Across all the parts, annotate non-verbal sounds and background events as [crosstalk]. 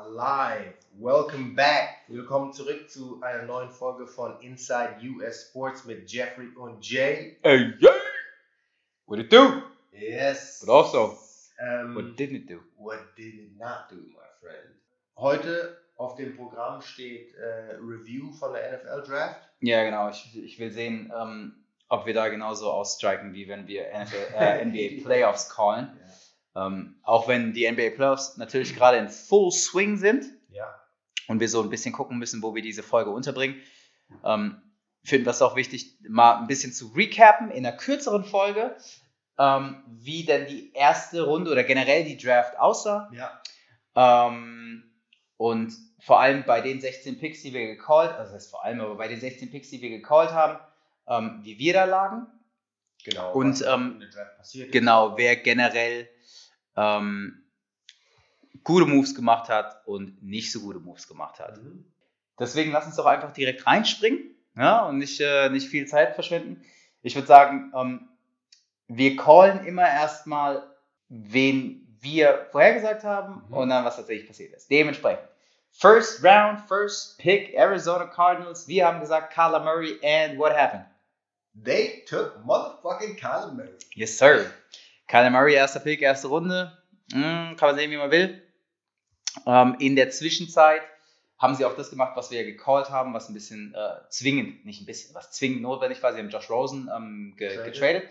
are live. Welcome back. Willkommen zurück zu einer neuen Folge von Inside US Sports mit Jeffrey und Jay. Hey, yeah! What it do? Yes. But also, Ähm, what didn't it do? what did it not do, my friend? Heute auf dem Programm steht äh, Review von der NFL Draft. Ja, genau. Ich, ich will sehen, ähm, ob wir da genauso ausstriken, wie wenn wir NFL, äh, [laughs] NBA Playoffs callen. Ähm, auch wenn die NBA Playoffs natürlich gerade in Full Swing sind Ja. und wir so ein bisschen gucken müssen, wo wir diese Folge unterbringen, ähm, finden wir es auch wichtig, mal ein bisschen zu recappen in einer kürzeren Folge, ähm, wie denn die erste Runde oder generell die Draft aussah. Ja. Ähm, und vor allem bei den 16 Picks, die wir gecallt, also das heißt vor allem, aber bei den 16 Picks, die wir gecallt haben, ähm, wie wir da lagen. Genau. Und, ähm. Genau, wer generell ähm, gute Moves gemacht hat und nicht so gute Moves gemacht hat. Mhm. Deswegen lass uns doch einfach direkt reinspringen ja, und nicht, äh, nicht viel Zeit verschwenden. Ich würde sagen, ähm, wir callen immer erstmal, wen wir vorhergesagt haben Mhm. und dann, was tatsächlich passiert ist. Dementsprechend. First round, first pick, Arizona Cardinals. Wir haben gesagt, Kyler Murray and what happened? They took motherfucking Kyler Murray. Yes, sir. Kyler Murray, erster Pick, erste Runde. Hm, kann man sehen, wie man will. Ähm, in der Zwischenzeit haben sie auch das gemacht, was wir ja gecallt haben, was ein bisschen äh, zwingend, nicht ein bisschen, was zwingend notwendig war. Sie haben Josh Rosen ähm, ge getradet.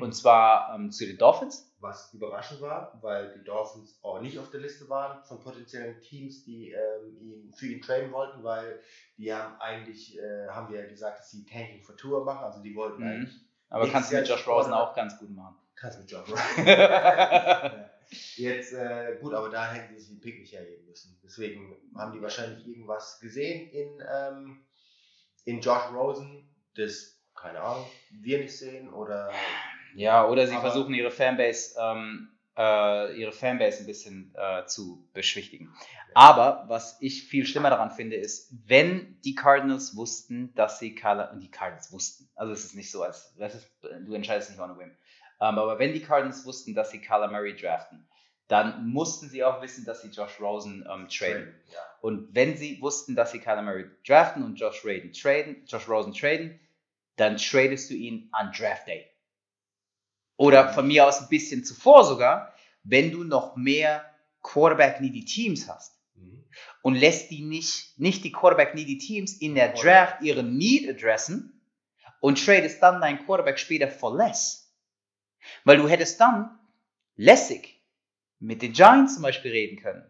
Und zwar ähm, zu den Dolphins. Was überraschend war, weil die Dolphins auch nicht auf der Liste waren von potenziellen Teams, die ähm, ihn, für ihn traden wollten, weil die haben eigentlich, äh, haben wir ja gesagt, dass sie Tanking for Tour machen, also die wollten Mhm. eigentlich, Aber kannst du mit Josh Rosen auch ganz gut machen. Kannst mit Job Ja. [laughs] Jetzt, äh, gut, aber da hätten sie sich den Pick nicht hergeben müssen. Deswegen haben die wahrscheinlich irgendwas gesehen in, ähm, in Josh Rosen, das, keine Ahnung, wir nicht sehen oder Ja, oder sie versuchen ihre Fanbase, ähm, äh, ihre Fanbase ein bisschen äh, zu beschwichtigen. Aber was ich viel schlimmer daran finde, ist, wenn die Cardinals wussten, dass sie Kyler, und die Cardinals wussten, also es ist nicht so, als ist, du entscheidest nicht on a whim, aber wenn die Cardinals wussten, dass sie Kyler Murray draften, dann mussten sie auch wissen, dass sie Josh Rosen ähm, traden. Ja. Und wenn sie wussten, dass sie Kyler Murray draften und Josh, Raden traden, Josh Rosen traden, dann tradest du ihn an Draft Day. Oder von mir aus ein bisschen zuvor sogar, wenn du noch mehr Quarterback-needy Teams hast Mhm. und lässt die nicht, nicht die Quarterback-needy Teams in der Draft ihre Need adressen und tradest dann deinen Quarterback später for less. Weil du hättest dann lässig mit den Giants zum Beispiel reden können,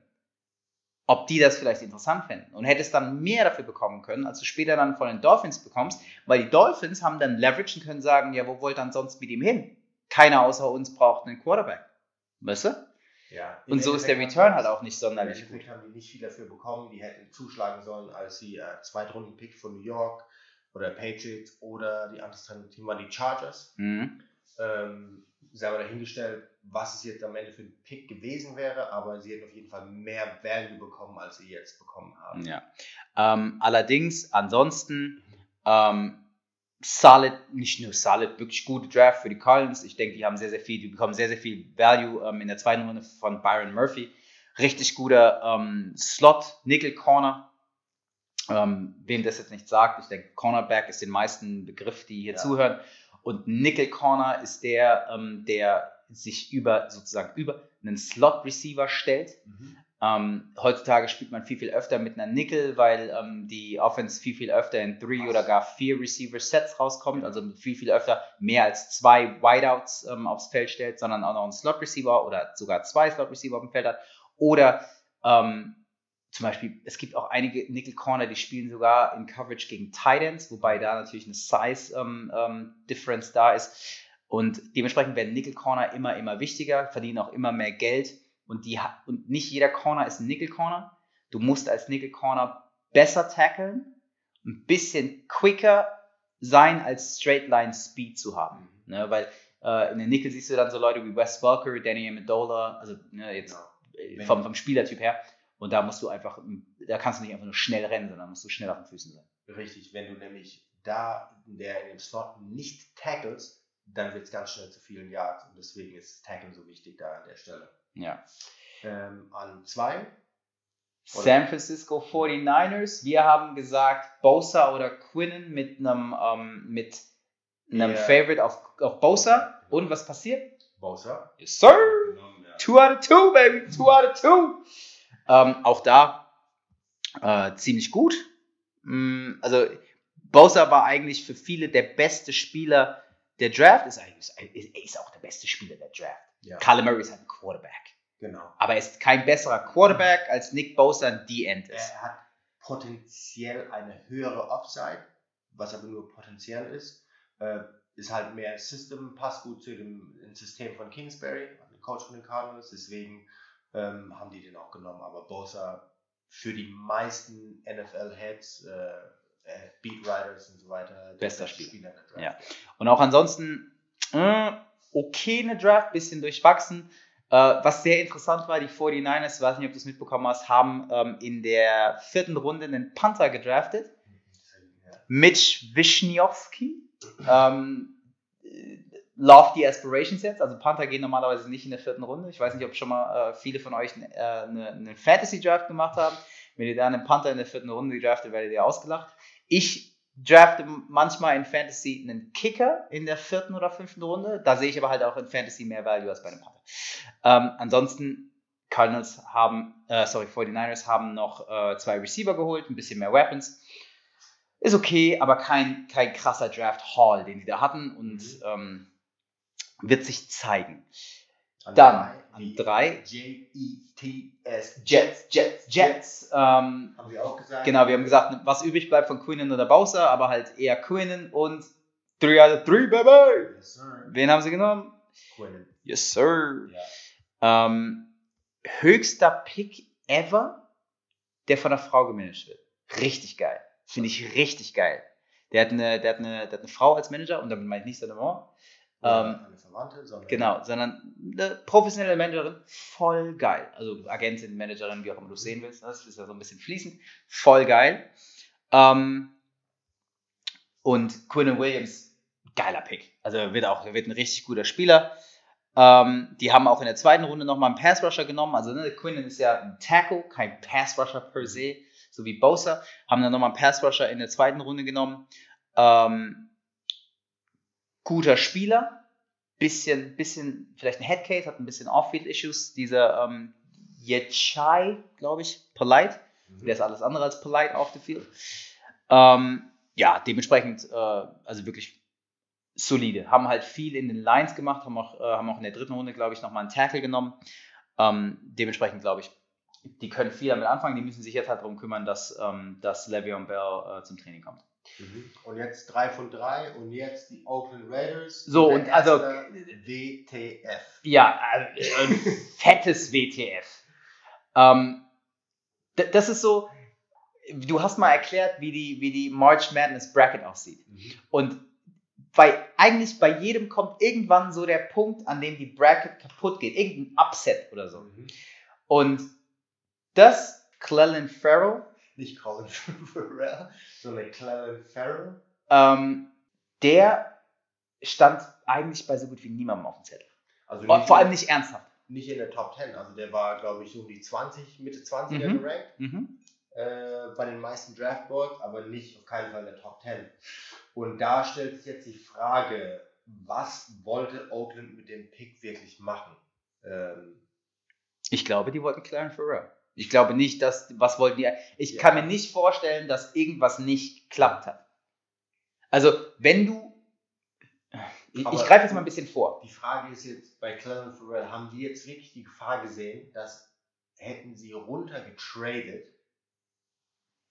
ob die das vielleicht interessant finden und hättest dann mehr dafür bekommen können, als du später dann von den Dolphins bekommst, weil die Dolphins haben dann Leverage und können sagen, ja, wo wollt ihr dann sonst mit ihm hin? Keiner außer uns braucht einen Quarterback. Weißt du? Ja, Und im so ist der Return halt auch nicht Im sonderlich gut. Endeffekt haben die nicht viel dafür bekommen. Die hätten zuschlagen sollen, als sie äh, Zweitrunden-Pick von New York oder Patriots oder die andere Team waren die Chargers. Mhm. Ähm, selber dahingestellt, was es jetzt am Ende für ein Pick gewesen wäre, aber sie hätten auf jeden Fall mehr Value bekommen, als sie jetzt bekommen haben. Ja. Ähm, allerdings, ansonsten, ähm, solid, nicht nur solid, wirklich gute Draft für die Cardinals. Ich denke, die haben sehr, sehr viel, die bekommen sehr, sehr viel Value ähm, in der zweiten Runde von Byron Murphy. Richtig guter ähm, Slot, Nickel Corner. Ähm, wem das jetzt nicht sagt, ich denke, Cornerback ist den meisten Begriff, die hier Ja. zuhören. Und Nickel Corner ist der, ähm, der sich über, sozusagen über einen Slot Receiver stellt. Mhm. Ähm, heutzutage spielt man viel, viel öfter mit einer Nickel, weil ähm, die Offense viel, viel öfter in three oder gar vier Receiver-Sets rauskommt, also viel, viel öfter mehr als zwei Wideouts ähm, aufs Feld stellt, sondern auch noch einen Slot-Receiver oder sogar zwei Slot-Receiver auf dem Feld hat. Oder ähm, zum Beispiel, es gibt auch einige Nickel-Corner, die spielen sogar in Coverage gegen Titans, wobei da natürlich eine Size-Difference da ist. Und dementsprechend werden Nickel-Corner immer, immer wichtiger, verdienen auch immer mehr Geld. Und, die, und nicht jeder Corner ist ein Nickel-Corner. Du musst als Nickel-Corner besser tackeln, ein bisschen quicker sein, als Straight-Line-Speed zu haben. Ne? Weil äh, in der Nickel siehst du dann so Leute wie Wes Welker, Danny Amendola, also ne, jetzt Genau. äh, vom, vom Spielertyp her. Und da musst du einfach, da kannst du nicht einfach nur schnell rennen, sondern musst du schnell auf den Füßen sein. Richtig, wenn du nämlich da in, der, in dem Slot nicht tackles, dann wird es ganz schnell zu vielen Yards und deswegen ist Tackle so wichtig da an der Stelle. Ja. Ähm, an zwei San Francisco 49ers. Wir haben gesagt Bosa oder Quinnen mit einem, ähm, mit einem Ja. Favorite auf, auf Bosa. Und was passiert? Bowser. Yes, sir. Genommen, ja. Two out of two, baby. Two out of two. Ähm, auch da äh, ziemlich gut. Mm, Also Bosa war eigentlich für viele der beste Spieler der Draft. Ist eigentlich ist, er ist auch der beste Spieler der Draft. Ja. Murray ist halt ein Quarterback. Genau. Aber er ist kein besserer Quarterback als Nick Bosa ein D-End ist. Er hat potenziell eine höhere Upside, was aber nur potenziell ist. Äh, ist halt mehr System, passt gut zu dem System von Kingsbury, dem Coach von den Cardinals. Deswegen ähm, haben die den auch genommen. Aber Bosa für die meisten NFL-Heads, äh, äh, Beatwriters und so weiter, Bester beste Spieler. in der Draft. Ja. Und auch ansonsten, äh, okay eine Draft, bisschen durchwachsen. Äh, was sehr interessant war, die 49ers, ich weiß nicht, ob du es mitbekommen hast, haben ähm, in der vierten Runde einen Panther gedraftet. Ja. Mitch Wisniewski. Ähm, äh, Lofty Aspirations jetzt. Also Panther gehen normalerweise nicht in der vierten Runde. Ich weiß nicht, ob schon mal äh, viele von euch äh, eine, eine Fantasy-Draft gemacht haben. Wenn ihr da einen Panther in der vierten Runde draftet, werdet ihr ausgelacht. Ich drafte manchmal in Fantasy einen Kicker in der vierten oder fünften Runde. Da sehe ich aber halt auch in Fantasy mehr Value als bei einem Panther. Ähm, ansonsten, Cardinals haben, äh, sorry, 49ers haben noch äh, zwei Receiver geholt, ein bisschen mehr Weapons. Ist okay, aber kein, kein krasser Draft-Haul, den die da hatten und Mhm. ähm, wird sich zeigen. An Dann drei, an drei J-E-T-S. Jets, Jets, Jets. Ähm, Haben wir auch gesagt. genau, wir haben gesagt, was übrig bleibt von Quinnen oder Bowser, aber halt eher Quinnen und 3 out of 3, baby! Yes, sir. Wen haben sie genommen? Quinnen. Yes, sir. Ja. Ähm, höchster Pick ever, der von einer Frau gemanagt wird. Richtig geil. Finde ich richtig geil. Der hat, eine, der, hat eine, der hat eine Frau als Manager und damit meine ich nicht seine Mama. Ähm, eine Verwandte, sondern Genau, sondern eine professionelle Managerin, voll geil. Also Agentin, Managerin, wie auch immer du es sehen willst, ne? das ist ja so ein bisschen fließend, voll geil. Ähm, und Quinn Williams, geiler Pick. Also wird auch wird ein richtig guter Spieler. Ähm, die haben auch in der zweiten Runde nochmal einen Pass Rusher genommen. Also ne, Quinnen ist ja ein Tackle, kein Pass Rusher per se, so wie Bosa. Haben dann nochmal einen Pass Rusher in der zweiten Runde genommen. Ähm, guter Spieler, bisschen, bisschen, vielleicht ein Headcase, hat ein bisschen Off-Field-Issues. Dieser ähm, Yechai, glaube ich, polite. Mhm. Der ist alles andere als polite auf dem Field. Ähm, ja, dementsprechend, äh, also wirklich solide. Haben halt viel in den Lines gemacht, haben auch, äh, haben auch in der dritten Runde, glaube ich, nochmal einen Tackle genommen. Ähm, dementsprechend, glaube ich, die können viel damit anfangen. Die müssen sich jetzt halt darum kümmern, dass, ähm, dass Le'Veon Bell äh, zum Training kommt. Mhm. Und jetzt drei von drei und jetzt die Oakland Raiders. So, und also- WTF. Ja, äh, ein [laughs] fettes WTF. Ähm, das ist so, du hast mal erklärt, wie die, wie die March Madness Bracket aussieht. Mhm. Und bei, eigentlich bei jedem kommt irgendwann so der Punkt, an dem die Bracket kaputt geht. Irgendein Upset oder so. Mhm. Und das, Clellan Farrell, Nicht Colin [laughs] Farrell, sondern Clellan Farrell. ähm, der stand eigentlich bei so gut wie niemandem auf dem Zettel. Also vor allem nicht ernsthaft. nicht in der Top 10. Also der war, glaube ich, so um die 20, Mitte 20er Mhm. gerankt. Mhm. äh, bei den meisten Draftboards, aber nicht auf keinen Fall in der Top 10. Und da stellt sich jetzt die Frage, was wollte Oakland mit dem Pick wirklich machen? Ähm, Ich glaube, die wollten Clarence Farrell. Ich glaube nicht, dass, was wollten die, ich Ja. kann mir nicht vorstellen, dass irgendwas nicht geklappt hat. Also, wenn du, ich, ich greife jetzt mal ein bisschen vor. die Frage ist jetzt, bei Clellan Farrell, haben die jetzt wirklich die Gefahr gesehen, dass hätten sie runtergetradet,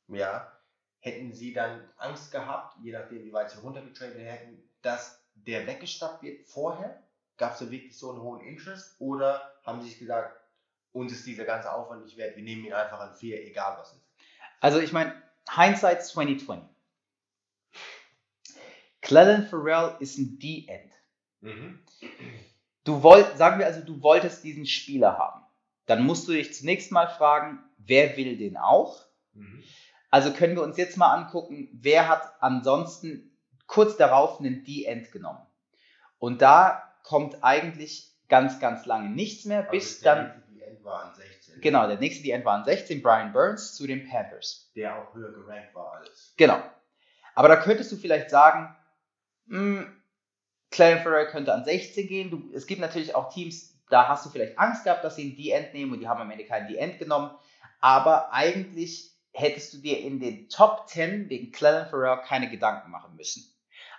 ja, hätten sie dann Angst gehabt, je nachdem, wie weit sie runtergetradet hätten, dass der weggeschnappt wird vorher? Gab es da wirklich so einen hohen Interest? Oder haben sie sich gesagt, uns ist dieser ganze Aufwand nicht wert, wir nehmen ihn einfach an vier, egal was ist? Also, ich meine, Hindsight's 2020. Clellan Farrell ist ein D-End. Mhm. Du wollt, sagen wir also, du wolltest diesen Spieler haben. Dann musst du dich zunächst mal fragen, wer will den auch? Mhm. Also können wir uns jetzt mal angucken, wer hat ansonsten kurz darauf einen D-End genommen. Und da kommt eigentlich ganz, ganz lange nichts mehr, bis Also dann, war an 16. Genau, der nächste DN war an 16, Brian Burns zu den Panthers. Der auch höher gerankt war alles. Genau. Aber da könntest du vielleicht sagen, mh, Clarence Ferrell könnte an 16 gehen. Du, es gibt natürlich auch Teams, da hast du vielleicht Angst gehabt, dass sie einen D-End nehmen und die haben am Ende keinen D-End genommen. Aber eigentlich hättest du dir in den Top 10 wegen Clellan Ferrell keine Gedanken machen müssen.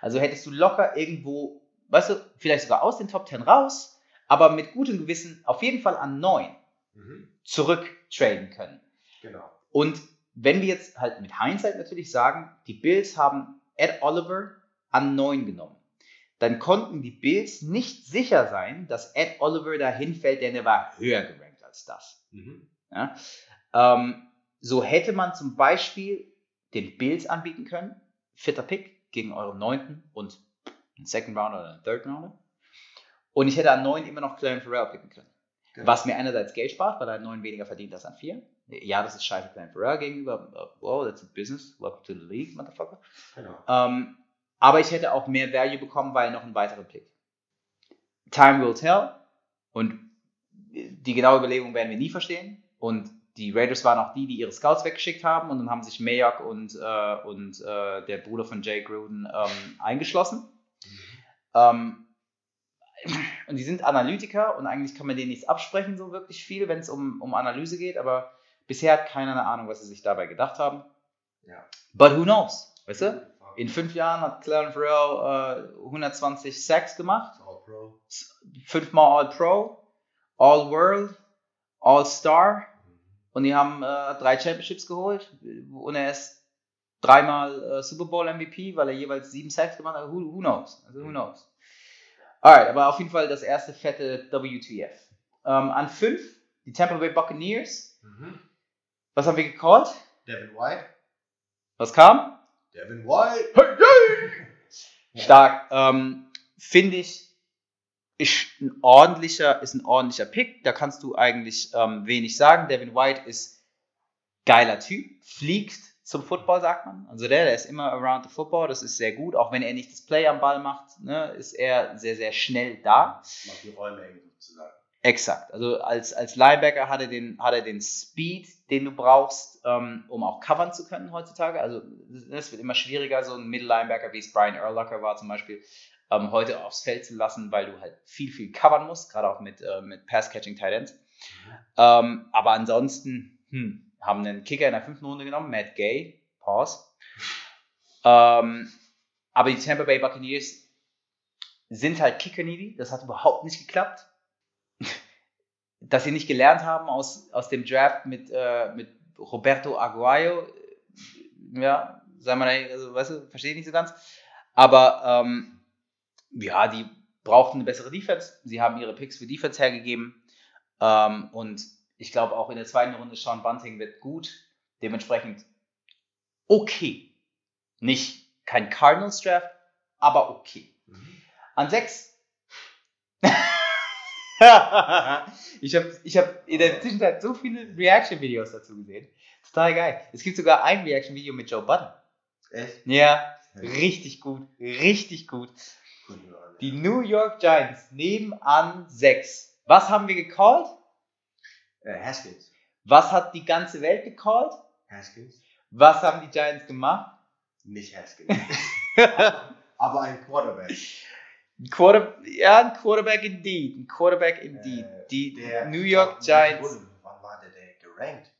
Also hättest du locker irgendwo, weißt du, vielleicht sogar aus den Top 10 raus, aber mit gutem Gewissen auf jeden Fall an 9 Mhm. zurücktraden können. Genau. Und wenn wir jetzt halt mit Hindsight natürlich sagen, die Bills haben Ed Oliver an 9 genommen, dann konnten die Bills nicht sicher sein, dass Ed Oliver da hinfällt, denn er war höher gerankt als das. Mhm. Ja? Ähm, so hätte man zum Beispiel den Bills anbieten können, vierter Pick gegen euren neunten und einen Second Rounder oder einen Third Rounder. Und ich hätte an neun immer noch Clarence Farrell picken können. Genau. Was mir einerseits Geld spart, weil er an neun weniger verdient als an vier. Ja, das ist scheiße Clarence Farrell gegenüber. Wow, that's a business. Welcome to the league, motherfucker. Genau. Ähm, aber ich hätte auch mehr Value bekommen, weil noch ein weiterer Pick. Time will tell. Und die genaue Überlegung werden wir nie verstehen. Und die Raiders waren auch die, die ihre Scouts weggeschickt haben. Und dann haben sich Mayock und, äh, und äh, der Bruder von Jay Gruden ähm, eingeschlossen. Ähm, und die sind Analytiker und eigentlich kann man denen nichts absprechen, so wirklich viel, wenn es um, um Analyse geht. Aber bisher hat keiner eine Ahnung, was sie sich dabei gedacht haben. Ja. But who knows? Weißt du? In fünf Jahren hat Clarence Farrell äh, 120 Sacks gemacht, All Pro. fünfmal All-Pro, All-World, All-Star Mhm. und die haben äh, drei Championships geholt und er ist dreimal äh, Super Bowl MVP, weil er jeweils sieben Sacks gemacht hat. Who, who knows? Also who knows? Alright, aber auf jeden Fall das erste fette WTF. Ähm, an fünf, die Tampa Bay Buccaneers. Mhm. Was haben wir gecallt? Devin White. Was kam? Devin White. Stark. Ähm, Finde ich, ist ein ordentlicher, ist ein ordentlicher Pick. Da kannst du eigentlich ähm, wenig sagen. Devin White ist geiler Typ, fliegt zum Football, sagt man. Also der, der ist immer around the football, das ist sehr gut. Auch wenn er nicht das Play am Ball macht, ne, ist er sehr, sehr schnell da. Macht die Räume eng sozusagen. Exakt. Also als, als Linebacker hat er, den, hat er den Speed, den du brauchst, ähm, um auch covern zu können heutzutage. Also es wird immer schwieriger, so ein Middle-Linebacker, wie es Brian Urlacher war zum Beispiel, ähm, heute aufs Feld zu lassen, weil du halt viel, viel covern musst, gerade auch mit, äh, mit Pass-Catching Tight Ends. Ähm, aber ansonsten hm, haben einen Kicker in der fünften Runde genommen, Matt Gay, Pause. Ähm, aber die Tampa Bay Buccaneers sind halt Kicker-needy, das hat überhaupt nicht geklappt [laughs] dass sie nicht gelernt haben aus, aus dem Draft mit, äh, mit Roberto Aguayo. Ja, sei mal, also, weißt du, verstehe ich nicht so ganz. Aber ähm, ja, die brauchten eine bessere Defense. Sie haben ihre Picks für Defense hergegeben. Ähm, und ich glaube auch in der zweiten Runde Sean Bunting wird gut. Dementsprechend okay. Nicht kein Cardinals Draft, aber okay. Mhm. An sechs. [laughs] ich habe ich hab in der Zwischenzeit so viele Reaction-Videos dazu gesehen. Total geil. Es gibt sogar ein Reaction-Video mit Joe Budden. Echt? Ja, richtig gut. Richtig gut. Die New York Giants nehmen an sechs. Was haben wir gecallt? Äh, Haskins. Was hat die ganze Welt gecallt? Haskins? Was haben die Giants gemacht? Nicht Haskins. [laughs] Aber ein Quarterback. Ein Quarter, ja, ein Quarterback indeed. Ein Quarterback indeed. Äh, die der- New York Giants. Wann war der, der gerankt?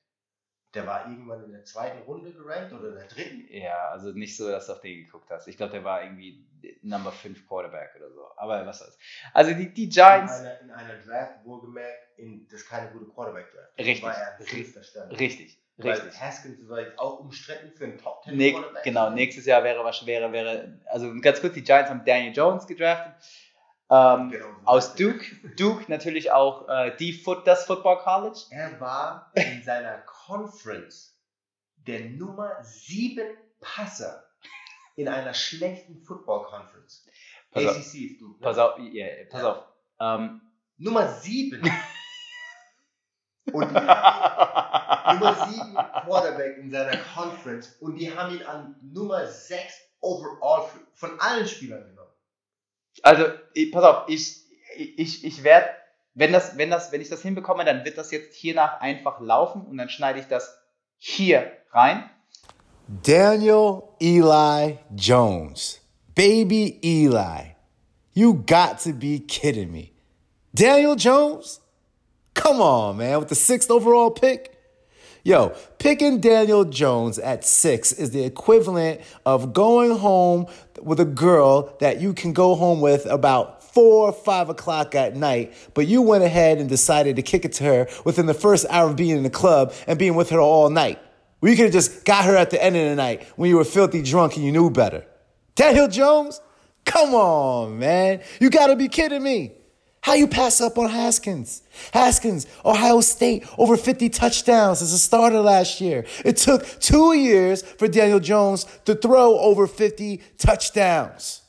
Der war irgendwann in der zweiten Runde gerankt oder in der dritten? Ja, also nicht so, dass du auf den geguckt hast. Ich glaube, der war irgendwie Number 5 Quarterback oder so. Aber was soll's. Also die, die In Giants, einer, in einer Draft, wohlgemerkt, in, das ist keine gute Quarterback-Draft. Richtig, War er an fünfter Stelle. richtig, Weil richtig. Haskins war jetzt auch umstritten für einen Top 10 Nee, Quarterback. genau, nächstes Jahr wäre was wäre, wäre, also ganz kurz, die Giants haben Daniel Jones gedraftet. Ähm, Genau, aus Duke. Duke natürlich auch äh, die Foot, das Football College. Er war in seiner Conference der Nummer 7 Passer in einer schlechten Football Conference. Pass auf. ACC ist Duke. ne? Pass auf, ja, pass Ja. auf. Ähm, Nummer 7. [laughs] Und Nummer 7 Quarterback in seiner Conference und die haben ihn an Nummer 6 overall von allen Spielern genommen. Also, ich, pass auf, ich, ich, ich werde wenn, das, wenn, das, wenn ich das hinbekomme, dann wird das jetzt hiernach einfach laufen und dann schneide ich das hier rein. Daniel Eli Jones. Baby Eli. You got to be kidding me. Daniel Jones? Come on, man, with the sixth overall pick? Yo, picking Daniel Jones at six is the equivalent of going home with a girl that you can go home with about four or five o'clock at night, but you went ahead and decided to kick it to her within the first hour of being in the club and being with her all night. Well, you could have just got her at the end of the night when you were filthy drunk and you knew better. Daniel Jones? Come on, man. You gotta be kidding me. How you pass up on Haskins? Haskins, Ohio State, over 50 touchdowns as a starter last year. It took two years for Daniel Jones to throw over 50 touchdowns.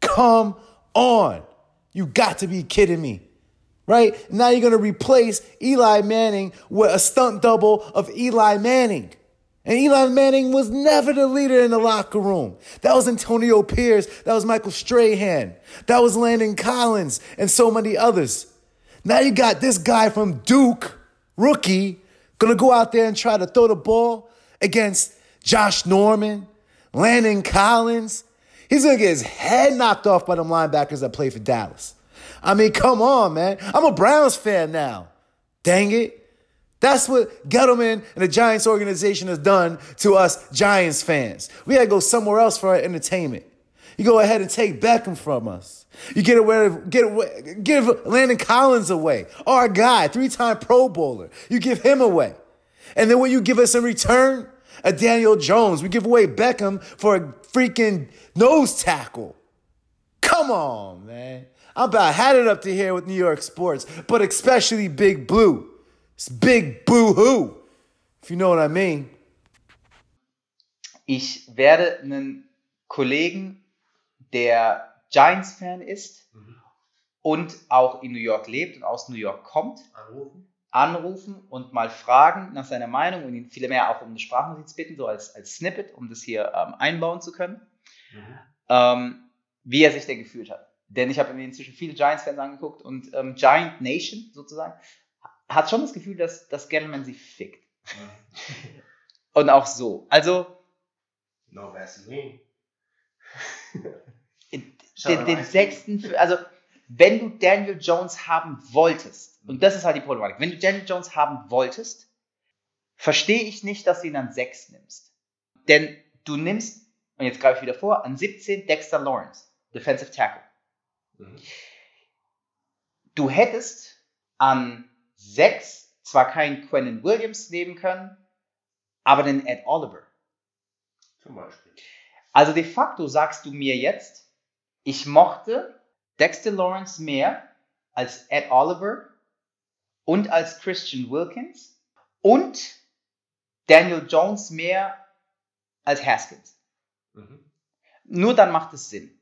Come on. You got to be kidding me. Right? Now you're going to replace Eli Manning with a stunt double of Eli Manning. And Eli Manning was never the leader in the locker room. That was Antonio Pierce. That was Michael Strahan. That was Landon Collins and so many others. Now you got this guy from Duke, rookie, gonna go out there and try to throw the ball against Josh Norman, Landon Collins. He's gonna get his head knocked off by them linebackers that play for Dallas. I mean, come on, man. I'm a Browns fan now. Dang it. That's what Gettleman and the Giants organization has done to us Giants fans. We had to go somewhere else for our entertainment. You go ahead and take Beckham from us. You get away, get away, give Landon Collins away. Our guy, three-time Pro Bowler. You give him away. And then what you give us in return? A Daniel Jones. We give away Beckham for a freaking nose tackle. Come on, man. I'm about had it up to here with New York sports, but especially Big Blue. It's big boo-hoo, if you know what I mean. Ich werde einen Kollegen, der Giants-Fan ist und auch in New York lebt und aus New York kommt, Anrufen? anrufen und mal fragen nach seiner Meinung und ihn vielmehr auch um eine Sprachnotiz bitten, so als, als Snippet, um das hier ähm, einbauen zu können, ähm, wie er sich denn gefühlt hat. Denn ich habe mir inzwischen viele Giants-Fans angeguckt und ähm, Giant Nation sozusagen hat schon das Gefühl, dass, dass Gettleman sie fickt. Und auch so. Also No Vaseline. Den, den sechsten, also wenn du Daniel Jones haben wolltest, und das ist halt die Problematik, wenn du Daniel Jones haben wolltest, verstehe ich nicht, dass du ihn an 6 nimmst. Denn du nimmst, und jetzt greife ich wieder vor, an 17 Dexter Lawrence, Defensive Tackle. Mhm. Du hättest an 6 zwar keinen Quentin Williams nehmen können, aber den Ed Oliver. Zum Beispiel. Also de facto sagst du mir jetzt, ich mochte Dexter Lawrence mehr als Ed Oliver und als Christian Wilkins und Daniel Jones mehr als Haskins. Mhm. Nur dann macht es Sinn.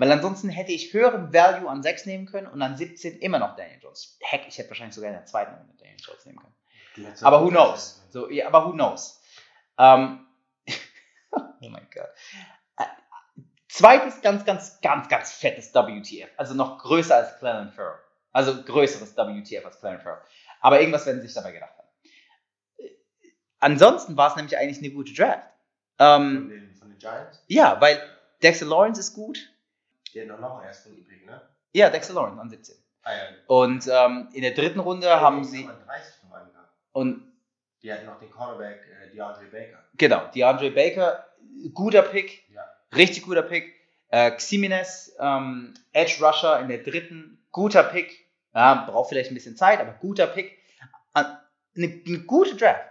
Weil ansonsten hätte ich höheren Value an 6 nehmen können und an 17 immer noch Daniel Jones. Heck, ich hätte wahrscheinlich sogar in der zweiten Runde Daniel Jones nehmen können. Aber who knows? So, ja, aber who knows? Ähm, [laughs] oh mein Gott. Äh, Zweites ganz, ganz, ganz, ganz fettes WTF. Also noch größer als Clellan Farrell. Also größeres WTF als Clellan Farrell. Aber irgendwas werden sie sich dabei gedacht haben. Äh, Ansonsten war es nämlich eigentlich eine gute Draft. Von Ähm, den, von den Giants? ja, weil Dexter Lawrence ist gut. Die hatten auch noch einen ersten übrig, ne? Ja, Dexter Lawrence an 17. Ah ja. Und ähm, in der dritten Runde haben Die sie. haben 30 noch einen gehabt. Und Die hatten noch den Cornerback äh, DeAndre Baker. Genau, DeAndre Baker, guter Pick, Ja. richtig guter Pick. Äh, Ximenez, ähm, Edge Rusher in der dritten, guter Pick. Ja, braucht vielleicht ein bisschen Zeit, aber guter Pick. Eine, eine gute Draft.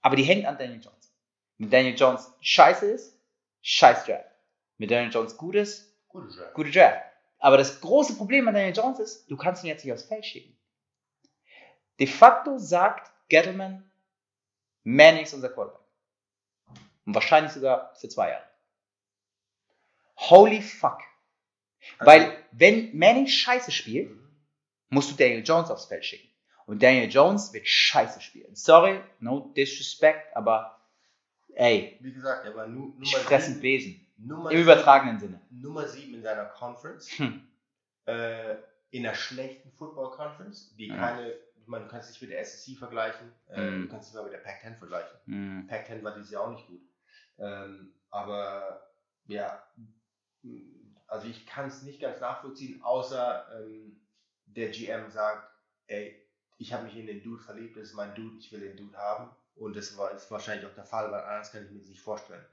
Aber die hängt an Daniel Jones. Wenn Daniel Jones scheiße ist, scheiß Draft. Wenn Daniel Jones gut ist, Gute Draft. gute Draft. Aber das große Problem an Daniel Jones ist, du kannst ihn jetzt nicht aufs Feld schicken. De facto sagt Gettleman, Manning ist unser Quarterback. Und wahrscheinlich sogar für zwei Jahre. Holy fuck. Also- Weil, wenn Manning scheiße spielt, Mhm. musst du Daniel Jones aufs Feld schicken. Und Daniel Jones wird scheiße spielen. Sorry, no disrespect, aber ey, Wie gesagt, er war nu, Nummer ich fresse einen sieben- Besen. Nummer Im sieben- übertragenen Sinne. Nummer 7 in seiner Conference. Hm. Äh, in einer schlechten Football Conference, die Mhm. keine, man kann es nicht mit der SEC vergleichen, äh, Mhm. du kannst es mal mit der Pac-10 vergleichen. Mhm. Pac-10 war dieses Jahr auch nicht gut. Ähm, aber ja, also ich kann es nicht ganz nachvollziehen, außer ähm, der GM sagt, ey, ich habe mich in den Dude verliebt, das ist mein Dude, ich will den Dude haben. Und das war ist wahrscheinlich auch der Fall, weil anders kann ich mir das nicht vorstellen.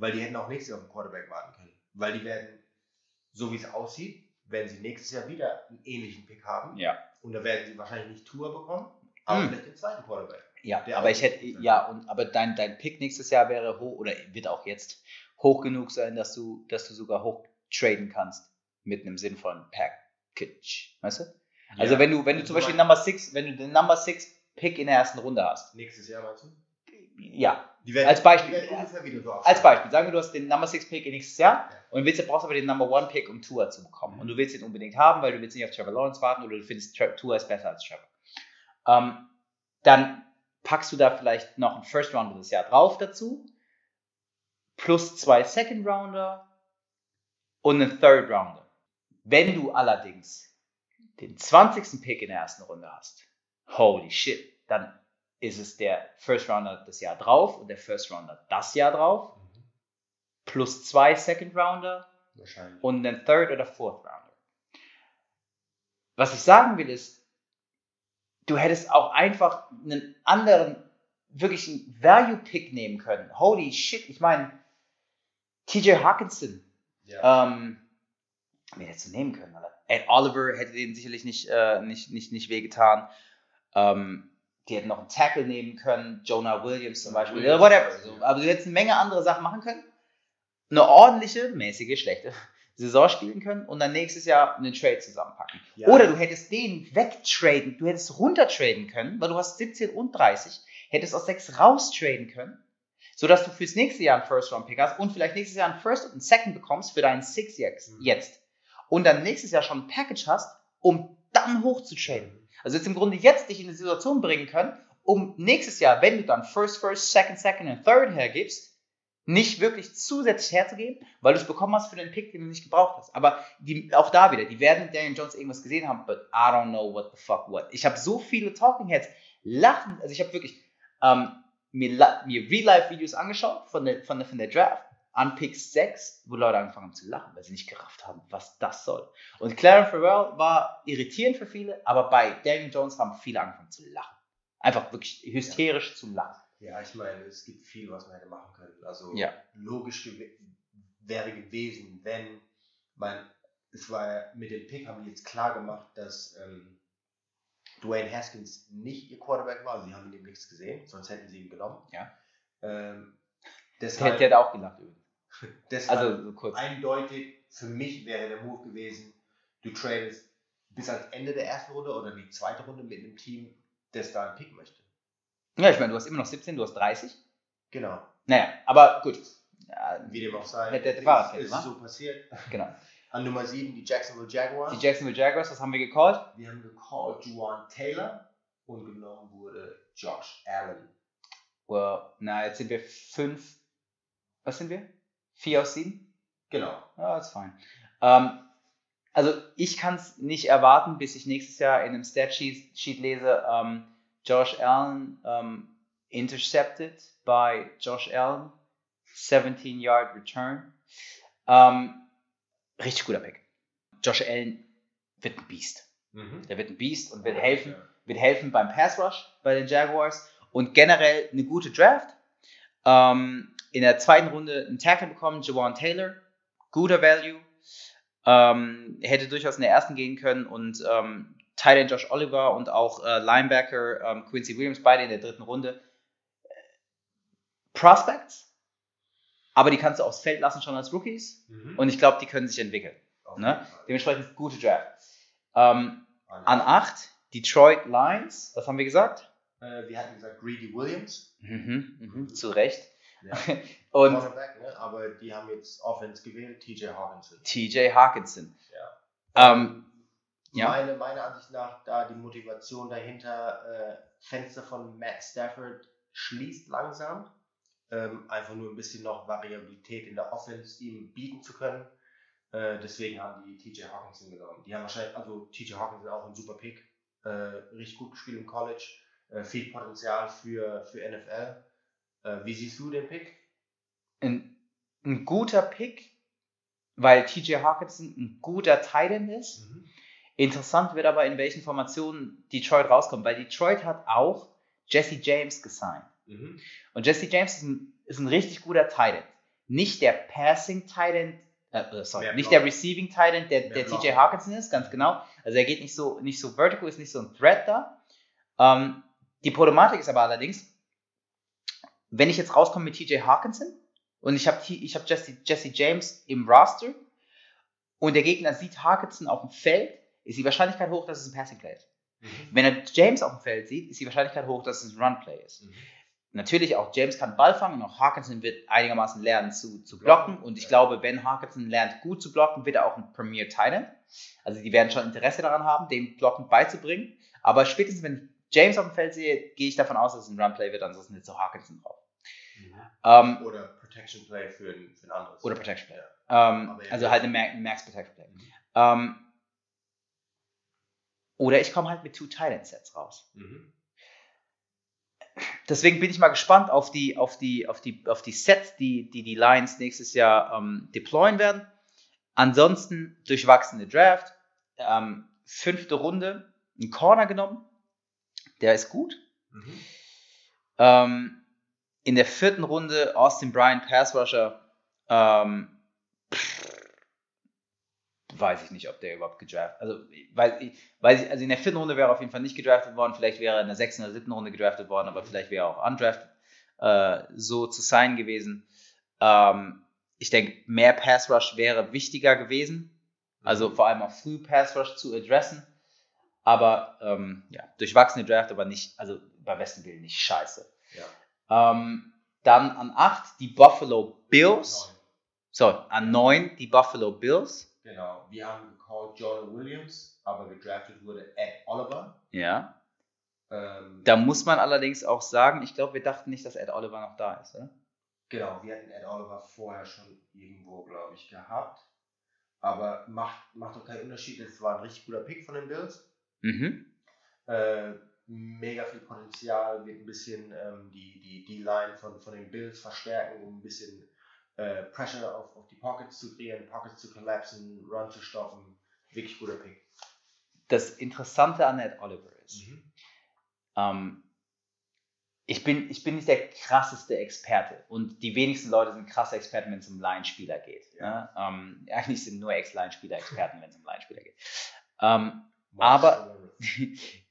Weil die hätten auch nächstes Jahr auf den Quarterback warten können. Weil die werden, so wie es aussieht, werden sie nächstes Jahr wieder einen ähnlichen Pick haben. Ja. Und da werden sie wahrscheinlich nicht Tour bekommen, aber Hm. vielleicht den zweiten Quarterback. Ja, aber ich hätte, ja, und aber dein, dein Pick nächstes Jahr wäre hoch oder wird auch jetzt hoch genug sein, dass du, dass du sogar hoch traden kannst mit einem sinnvollen Package. Weißt du? Also Ja. wenn du, wenn du zum Beispiel Number 6, wenn du den Number 6 Pick in der ersten Runde hast, Nächstes Jahr meinst du? Ja, werden, Als Beispiel. So als. Beispiel, sagen wir, du hast den Number 6 Pick nächstes Jahr Ja. und willst, brauchst aber den Number 1 Pick, um Tour zu bekommen. Und du willst ihn unbedingt haben, weil du willst nicht auf Trevor Lawrence warten oder du findest Tour ist besser als Trevor. Ähm, dann packst du da vielleicht noch einen First Rounder das Jahr drauf dazu, plus zwei Second Rounder und einen Third Rounder. Wenn du allerdings den 20. Pick in der ersten Runde hast, holy shit, dann ist es der First Rounder das Jahr drauf und der First Rounder das Jahr drauf, Mhm. plus zwei Second Rounder und einen Third oder Fourth Rounder. Was ich sagen will ist, du hättest auch einfach einen anderen, wirklich einen Value-Pick nehmen können. Holy shit, ich meine, TJ Hawkinson, ja. ähm, wer hättest du nehmen können, Alter? Ed Oliver hätte denen sicherlich nicht, äh, nicht, nicht, nicht wehgetan. Ähm, die hätten noch einen Tackle nehmen können, Jonah Williams zum Beispiel, Williams, whatever. So, ja. aber du hättest eine Menge andere Sachen machen können. Eine ordentliche, mäßige, schlechte Saison spielen können und dann nächstes Jahr einen Trade zusammenpacken. Ja. Oder du hättest den wegtraden, du hättest runtertraden können, weil du hast 17 und 30, hättest aus 6 raustraden können, sodass du fürs nächste Jahr einen First-Round-Pick hast und vielleicht nächstes Jahr einen First und einen Second bekommst für deinen Six jetzt. Mhm. jetzt. Und dann nächstes Jahr schon ein Package hast, um dann hoch zu traden. Mhm. Also jetzt im Grunde jetzt dich in eine Situation bringen können, um nächstes Jahr, wenn du dann First, First, Second, Second und Third hergibst, nicht wirklich zusätzlich herzugeben, weil du es bekommen hast für den Pick, den du nicht gebraucht hast. Aber die, auch da wieder, die werden Daniel Jones irgendwas gesehen haben, but I don't know what the fuck what. Ich habe so viele Talking Heads lachen, also ich habe wirklich ähm, mir, mir Real-Life-Videos angeschaut von der, von, der, von der Draft an Pick 6, wo Leute angefangen haben zu lachen, weil sie nicht gerafft haben, was das soll. Und Clarence Farrell war irritierend für viele, aber bei Daniel Jones haben viele angefangen zu lachen. Einfach wirklich hysterisch zu lachen. Ja, ich meine, es gibt viel, was man hätte machen können. Also Ja. logisch gew wäre gewesen, wenn man, es war ja, mit dem Pick haben die jetzt klar gemacht, dass ähm, Dwayne Haskins nicht ihr Quarterback war. Sie haben in ihm nichts gesehen, sonst hätten sie ihn genommen. Ja. Ähm, [laughs] Der, deshalb, der hat auch gelacht übrigens. Deshalb Also so kurz. eindeutig für mich wäre der Move gewesen, du tradest bis ans Ende der ersten Runde oder die zweite Runde mit einem Team, das da einen Pick möchte. Ja, ich meine, du hast immer noch 17, du hast 30. Genau. Naja, aber gut. Ja, Wie dem auch sei. Hätte- hätte ist, ist so passiert. genau. An Nummer 7 die Jacksonville Jaguars. Die Jacksonville Jaguars, was haben wir gecallt? Wir haben gecallt Juwan Taylor und genommen wurde Josh Allen. Well, na, jetzt sind wir fünf. Was sind wir? Vier aus sieben? Genau. Ja, ist fein. Ähm, also ich kann es nicht erwarten, bis ich nächstes Jahr in einem Statsheet Sheet lese, ähm, Josh Allen ähm, intercepted by Josh Allen, 17 Yard Return. Ähm, richtig guter Pick. Josh Allen wird ein Beast. Mhm. Der wird ein Beast und wird helfen, wird helfen beim Pass Rush bei den Jaguars und generell eine gute Draft. Ähm, in der zweiten Runde einen Tackle bekommen, Jawan Taylor, guter Value. Ähm, hätte durchaus in der ersten gehen können und ähm, Tight End Josh Oliver und auch äh, Linebacker ähm, Quincy Williams beide in der dritten Runde. Prospects, aber die kannst du aufs Feld lassen schon als Rookies Mhm. und ich glaube, die können sich entwickeln. Ne? Dementsprechend gute Draft. Ähm, An- an 8 Detroit Lions, was haben wir gesagt? Äh, wir hatten gesagt Greedy Williams. Mhm, mhm, zu Recht. Ja. [laughs] Und Cornerback, ne? aber die haben jetzt Offense gewählt, TJ Hawkinson. TJ Hawkinson. Ähm, ja. Meine, meiner Ansicht nach, da die Motivation dahinter, äh, Fenster von Matt Stafford schließt langsam. Ähm, einfach nur ein bisschen noch Variabilität in der Offense ihm bieten zu können. Äh, deswegen haben die TJ Hawkinson genommen. Die haben wahrscheinlich, also TJ Hawkinson auch ein super Pick. Äh, richtig gut gespielt im College. Äh, viel Potenzial für, für NFL. Äh, wie siehst du den Pick? Ein, ein guter Pick, weil TJ Hawkinson ein guter Tight End ist. Mhm. Interessant wird aber, in welchen Formationen Detroit rauskommt, weil Detroit hat auch Jesse James gesigned. Mhm. Und Jesse James ist ein, ist ein richtig guter Tight End. Nicht der Passing Tight End, äh, äh, sorry, Mehr nicht Block. der Receiving Tight End, der, Mehr der Block. TJ Hawkinson ist, ganz genau. Also er geht nicht so, nicht so vertical, ist nicht so ein Threat da. Ähm, die Problematik ist aber allerdings, wenn ich jetzt rauskomme mit TJ Hawkinson und ich habe ich hab Jesse, Jesse James im Roster und der Gegner sieht Hawkinson auf dem Feld, ist die Wahrscheinlichkeit hoch, dass es ein Passing Play ist. Mhm. Wenn er James auf dem Feld sieht, ist die Wahrscheinlichkeit hoch, dass es ein Run Play ist. Mhm. Natürlich auch James kann Ball fangen und auch Hawkinson wird einigermaßen lernen zu, zu blocken. Und ich Ja. glaube, wenn Hawkinson lernt gut zu blocken, wird er auch ein Premier Titan. Also die werden schon Interesse daran haben, dem Blocken beizubringen. Aber spätestens wenn James auf dem Feld sehe, gehe ich davon aus, dass es ein Run Play wird, ansonsten ist so Hawkinson drauf. Mhm. Ähm, Oder Protection Play für ein, für ein anderes. oder Protection Play. Ja. Ähm, Aber ja. also halt eine Ma- Max Protection Play. Mhm. Ähm, oder ich komme halt mit Two Titan Sets raus. Mhm. deswegen bin ich mal gespannt auf die, auf die, auf die, auf die Sets, die die, die Lions nächstes Jahr ähm, deployen werden. Ansonsten durchwachsene Draft. Ähm, fünfte Runde, einen Corner genommen. Der ist gut. Mhm. Ähm, in der vierten Runde Austin Bryan, Pass Rusher. Ähm, weiß ich nicht, ob der überhaupt gedraftet Also, weiß ich, weiß ich, also in der vierten Runde wäre er auf jeden Fall nicht gedraftet worden. Vielleicht wäre er in der sechsten oder siebten Runde gedraftet worden, aber vielleicht wäre er auch undrafted äh, so zu sein gewesen. Ähm, ich denke, mehr Pass Rush wäre wichtiger gewesen. Also vor allem auch früh Pass Rush zu adressen. Aber ähm, ja, durchwachsene Draft, aber nicht, also bei besten Willen nicht scheiße. Ja. Ähm, dann an 8 die Buffalo Bills. Neun. So, an 9 die Buffalo Bills. Genau. Wir haben gecallt Jordan Williams, aber gedraftet wurde Ed Oliver. Ja. Ähm, Da muss man allerdings auch sagen, ich glaube, wir dachten nicht, dass Ed Oliver noch da ist, oder? Genau, wir hatten Ed Oliver vorher schon irgendwo, glaube ich, gehabt. Aber macht, macht doch keinen Unterschied. Es war ein richtig guter Pick von den Bills. Mhm. Äh, mega viel Potenzial, wird ein bisschen ähm, die, die, die Line von, von den Bills verstärken, um ein bisschen äh, Pressure auf, auf die Pockets zu kreieren, Pockets zu collapsen, Run zu stoppen. Wirklich guter Pick. Das Interessante an Ed Oliver ist, ähm, ich, bin, ich bin nicht der krasseste Experte und die wenigsten Leute sind krasse Experten, wenn es um Line-Spieler geht. Ja. Ne? Ähm, eigentlich sind nur Ex-Line-Spieler Experten, wenn es um Line-Spieler geht. Ähm, Aber- [laughs]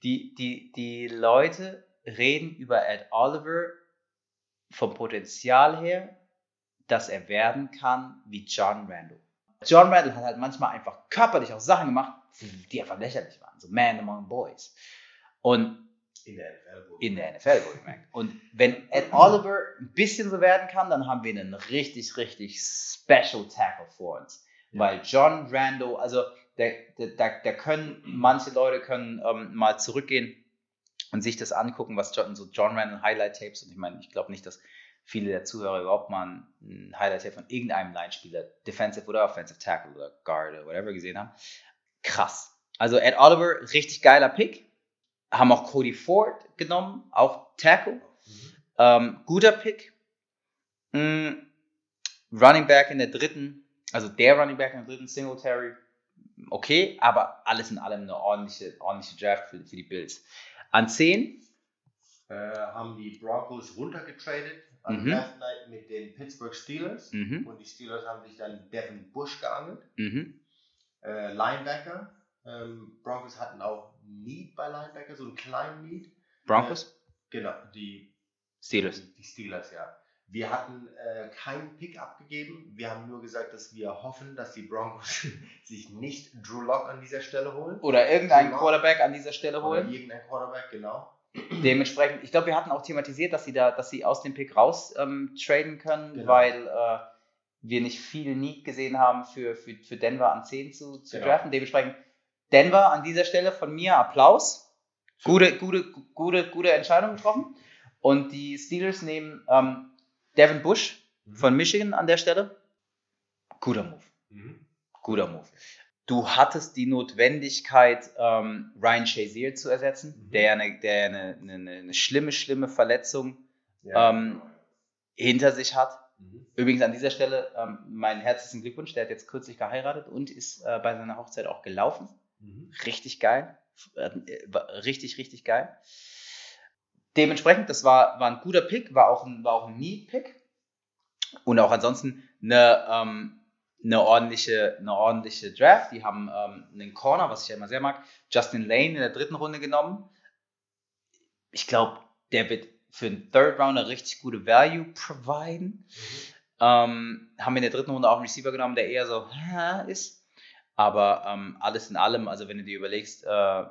die, die, die Leute reden über Ed Oliver vom Potenzial her, dass er werden kann wie John Randall. John Randall hat halt manchmal einfach körperlich auch Sachen gemacht, die einfach lächerlich waren. So Man Among Boys. Und in der NFL. wohl. in der NFL wohlgemerkt. [laughs] Und wenn Ed [laughs] Oliver ein bisschen so werden kann, dann haben wir einen richtig, richtig Special Tackle vor uns. Ja. Weil John Rando, also der, der können, manche Leute können ähm, mal zurückgehen und sich das angucken, was John, so John Randall Highlight Tapes, und ich meine, ich glaube nicht, dass viele der Zuhörer überhaupt mal ein, Highlight Tape von irgendeinem Line-Spieler, Defensive oder Offensive Tackle oder Guard oder whatever gesehen haben. Krass. Also Ed Oliver, richtig geiler Pick. Haben auch Cody Ford genommen, auch Tackle. Mhm. Ähm, guter Pick. Mm, Running Back in der dritten, also der Running Back in der dritten, Singletary, okay, aber alles in allem eine ordentliche, ordentliche Draft für, für die Bills. An 10, Äh, haben die Broncos runtergetradet an Mhm. Draft Night mit den Pittsburgh Steelers. mhm, Und die Steelers haben sich dann Devin Bush geangelt. mhm, Äh, Linebacker. Ähm, Broncos hatten auch Need bei Linebacker, so einen kleinen Need. Broncos, Genau, die Steelers. Die, die Steelers, ja. Wir hatten äh, keinen Pick abgegeben. Wir haben nur gesagt, dass wir hoffen, dass die Broncos [laughs] sich nicht Drew Lock an dieser Stelle holen. Oder irgendeinen Genau. Quarterback an dieser Stelle Oder holen. irgendein Quarterback, genau. [clears throat] Dementsprechend, ich glaube, wir hatten auch thematisiert, dass sie da, dass sie aus dem Pick raus ähm, traden können, Genau. weil äh, wir nicht viel Need gesehen haben für, für, für Denver an 10 zu, zu Genau. draften. Dementsprechend Denver an dieser Stelle von mir Applaus. Gute, gute, gute, gute Entscheidung getroffen. Und die Steelers nehmen ähm, Devin Bush Mhm. von Michigan an der Stelle. Guter Move. Mhm. Guter Move. Du hattest die Notwendigkeit, ähm, Ryan Shazier zu ersetzen, Mhm. der, eine, der eine, eine, eine schlimme, schlimme Verletzung Ja. ähm, hinter sich hat. Mhm. Übrigens an dieser Stelle ähm, meinen herzlichen Glückwunsch. Der hat jetzt kürzlich geheiratet und ist äh, bei seiner Hochzeit auch gelaufen. Mhm. Richtig geil. Äh, richtig, richtig geil. Dementsprechend, das war, war ein guter Pick, war auch ein, war auch ein Need-Pick. Und auch ansonsten eine, ähm, eine, ordentliche, eine ordentliche Draft. Die haben ähm, einen Corner, was ich ja immer sehr mag, Justin Lane in der dritten Runde genommen. Ich glaube, der wird für einen Third Rounder richtig gute Value providen. Mhm. Ähm, haben wir in der dritten Runde auch einen Receiver genommen, der eher so ist. Aber ähm, alles in allem, also wenn du dir überlegst, äh,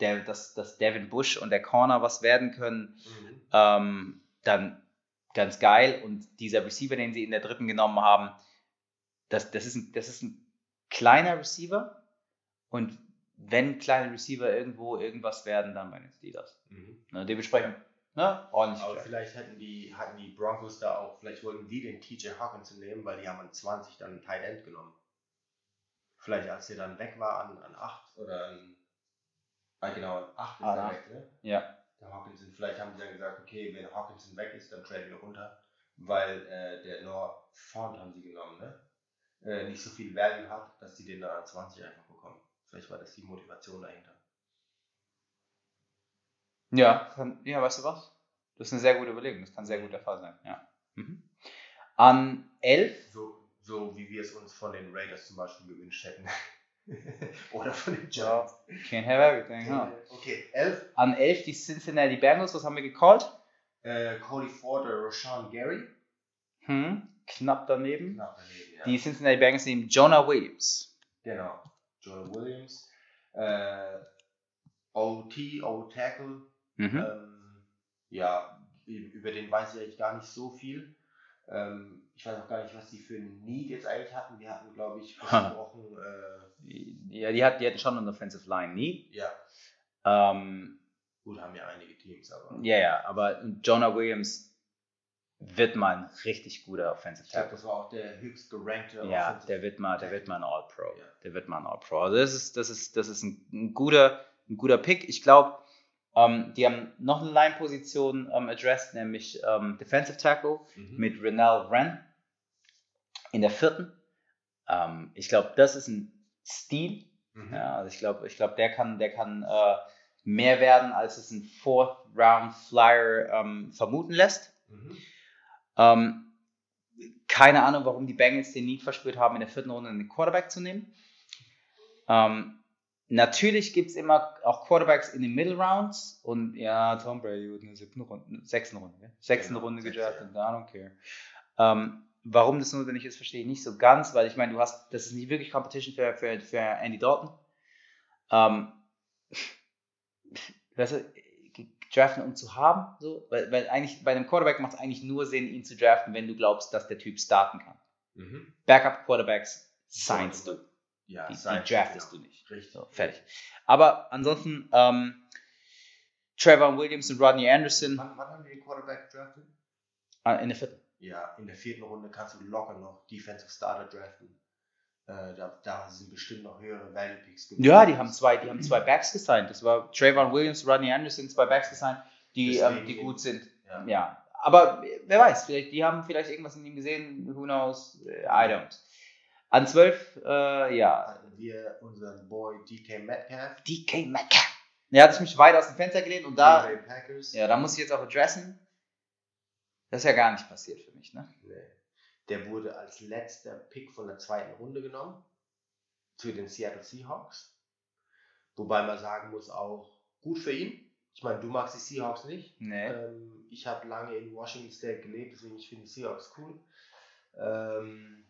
der, dass, dass Devin Bush und der Corner was werden können, Mhm. ähm, dann ganz geil. Und dieser Receiver, den sie in der dritten genommen haben, das, das, ist, ein, das ist ein kleiner Receiver. Und wenn kleine Receiver irgendwo irgendwas werden, dann bei den Steelers. Mhm. Ne, dementsprechend, ne, ordentlich. Aber vielleicht hatten die, hatten die Broncos da auch, vielleicht wollten die den TJ Hawkinson nehmen, weil die haben an 20 dann einen Tight End genommen. Vielleicht als der dann weg war an, an 8 oder an, ah genau, an 8 ist er weg, ne? Ja. Der Hawkinson, vielleicht haben die dann gesagt, okay, wenn Hawkinson weg ist, dann traden wir runter, weil äh, der Noah Font haben sie genommen, ne? Äh, nicht so viel Value hat, dass die den dann an 20 einfach bekommen. Vielleicht war das die Motivation dahinter. Ja, kann, ja, weißt du was? Das ist eine sehr gute Überlegung. Das kann sehr gut der Fall sein. Ja. Mhm. An 11, So, so wie wir es uns von den Raiders zum Beispiel gewünscht hätten. [laughs] Oder von den Ja. Giants. can't have everything, huh? Okay, 11. An 11 die Cincinnati Bengals, was haben wir gecallt? Äh, Cody Ford oder Rashawn Gary. Hm, knapp daneben. Knapp daneben, ja. Die Cincinnati Bengals nehmen Jonah Williams. Genau. Joel Williams. Äh, OT, O-Tackle. Mhm. Ähm, ja, über den weiß ich eigentlich gar nicht so viel. Ähm, ich weiß auch gar nicht, was die für ein Need jetzt eigentlich hatten. Wir hatten, glaube ich, Ha. besprochen, äh, Ja, die, hat, die hatten schon eine Offensive Line Need. ja, Ähm, gut, haben ja einige Teams, aber ja, ja, aber Jonah Williams wird mal ein richtig guter Offensive ich glaube, Tackle. das war auch der höchst gerankte Ja, Offensive- der wird mal, der wird mal ein All-Pro. Ja. Der wird mal ein All-Pro. Also das ist, das ist, das ist ein, ein guter, ein guter Pick. Ich glaube, ähm, die haben noch eine Line-Position ähm, addressed, nämlich ähm, Defensive Tackle Mhm. mit Renell Wren in der vierten. Ähm, ich glaube, das ist ein Stil. Mhm. Ja, also ich glaube, ich glaube, der kann, der kann äh, mehr werden, als es ein Fourth Round Flyer ähm, vermuten lässt. Mhm. Ähm, keine Ahnung, warum die Bengals den Need verspürt haben, in der vierten Runde einen Quarterback zu nehmen. Ähm, natürlich gibt es immer auch Quarterbacks in den Middle Rounds und ja, Tom Brady wird in der siebten Runde, sechsten Runde, gell? sechsten Genau, Runde gedraftet, I don't care. Warum das notwendig ist, verstehe ich nicht so ganz, weil ich meine, du hast, das ist nicht wirklich Competition für, für, für Andy Dalton. Ähm, [laughs] weißt du, draften, um zu haben, so, weil, weil eigentlich bei einem Quarterback macht es eigentlich nur Sinn, ihn zu draften, wenn du glaubst, dass der Typ starten kann. Mhm. Backup Quarterbacks signst du, Ja, die, die draftest genau. du nicht. Richtig. So, fertig. Aber ansonsten, ähm, Trevor Williams und Rodney Anderson Wann, wann haben wir den Quarterback gedraftet? äh, in der vierten. Ja, in der vierten Runde kannst du locker noch Defensive Starter draften. Äh, da, da sind bestimmt noch höhere Value Picks. Ja, die haben zwei, die haben zwei Backs gesigned. Das war Trayvon Williams, Rodney Anderson, zwei Backs gesigned, die, ähm, die gut sind. Ja. Ja, aber wer weiß, vielleicht, die haben vielleicht irgendwas in ihm gesehen, who knows, I don't. An 12, äh, ja, Hatten wir unseren Boy DK Metcalf. DK Metcalf. Der hat sich mich weit aus dem Fenster gelehnt und da, ja, da muss ich jetzt auch adressen. Das ist ja gar nicht passiert für mich, ne? Nee. Der wurde als letzter Pick von der zweiten Runde genommen zu den Seattle Seahawks. Wobei man sagen muss, auch gut für ihn. Ich meine, du magst die Seahawks nicht. Nee. Ähm, ich habe lange in Washington State gelebt, deswegen ich finde die Seahawks cool. Ähm,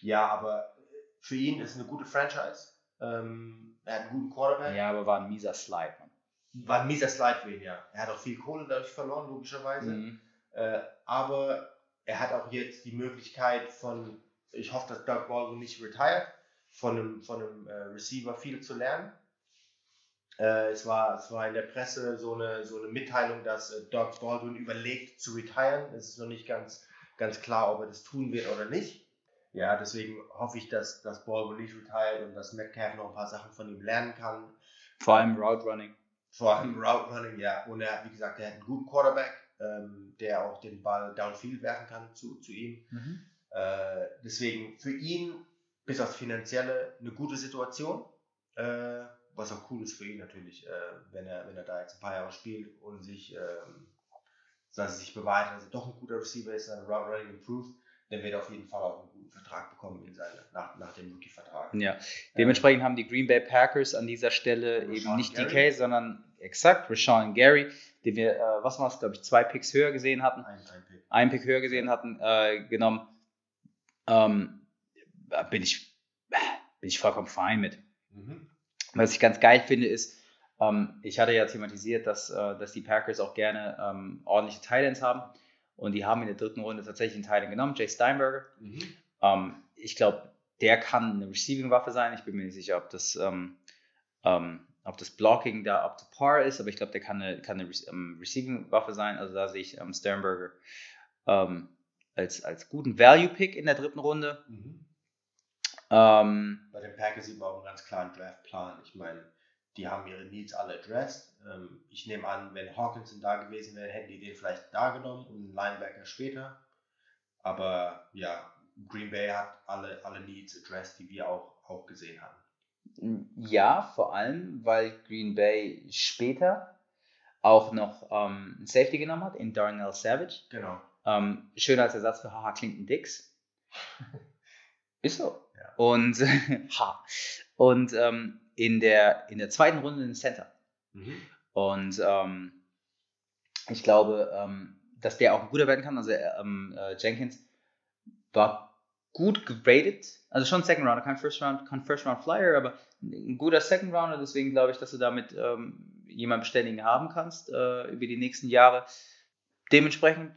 ja, aber für ihn ist eine gute Franchise. Ähm, er hat einen guten Quarterback. Ja, aber war ein mieser Slide, Mann. War ein mieser Slide für ihn, ja. Er hat auch viel Kohle dadurch verloren, logischerweise. Mhm. Äh, aber er hat auch jetzt die Möglichkeit von, ich hoffe, dass Doug Baldwin nicht retired, von einem, von einem äh, Receiver viel zu lernen. Äh, es, war, es war in der Presse so eine, so eine Mitteilung, dass äh, Doug Baldwin überlegt zu retiren. Es ist noch nicht ganz, ganz klar, ob er das tun wird oder nicht. Ja, deswegen hoffe ich, dass, dass Baldwin nicht retired und dass Metcalf noch ein paar Sachen von ihm lernen kann. Vor allem Route Running. Vor allem Route Running, ja. Und er hat, wie gesagt, er hat einen guten Quarterback, ähm, der auch den Ball downfield werfen kann zu, zu ihm. Äh, deswegen für ihn, bis aufs Finanzielle, eine gute Situation. Äh, was auch cool ist für ihn natürlich, äh, wenn, er, wenn er da jetzt ein paar Jahre spielt und sich, ähm, dass er sich beweist, dass er doch ein guter Receiver ist, Route Running improved, dann wird er auf jeden Fall auch einen guten Vertrag bekommen in seine, nach, nach dem Rookie-Vertrag. Ja, dementsprechend haben die Green Bay Packers an dieser Stelle eben Rashawn nicht Gary. DK, sondern exakt Rashawn Gary, den wir, äh, was war es, glaube ich, zwei Picks höher gesehen hatten. Ein, ein Pick. einen Pick höher gesehen hatten, äh, genommen, ähm, da bin ich, bin ich vollkommen fein mit. Mhm. Was ich ganz geil finde, ist, ähm, ich hatte ja thematisiert, dass, äh, dass die Packers auch gerne ähm, ordentliche Titans haben. Und die haben in der dritten Runde tatsächlich einen Titan genommen, Jay Steinberger. Mhm. Ähm, ich glaube, der kann eine Receiving-Waffe sein. Ich bin mir nicht sicher, ob das, ähm, ähm, ob das Blocking da up to par ist, aber ich glaube, der kann eine, kann eine Re ähm, Receiving-Waffe sein. Also da sehe ich ähm, Sternberger ähm, als, als guten Value-Pick in der dritten Runde. Mhm. Bei den Packers sieht man auch einen ganz klaren Draftplan. Ich meine, die haben ihre Needs alle addressed. Ich nehme an, wenn Hawkinson da gewesen wäre, hätten die den vielleicht da genommen und einen Linebacker später. Aber ja, Green Bay hat alle, alle Needs addressed, die wir auch, auch gesehen haben. Ja, vor allem, weil Green Bay später auch noch ähm, einen Safety genommen hat in Darnell Savage. Genau. Ähm, schön als Ersatz für Haha Clinton Dix. [laughs] Ist so. Ja. Und, [laughs] ha. und ähm, in, der, in der zweiten Runde den Center. Mhm. Und ähm, ich glaube, ähm, dass der auch ein guter werden kann. Also ähm, äh, Jenkins war gut geradet. Also schon Second Rounder, kein First Round, kein First Round Flyer, aber ein guter Second Rounder. Deswegen glaube ich, dass du damit ähm, jemanden beständigen haben kannst äh, über die nächsten Jahre. Dementsprechend,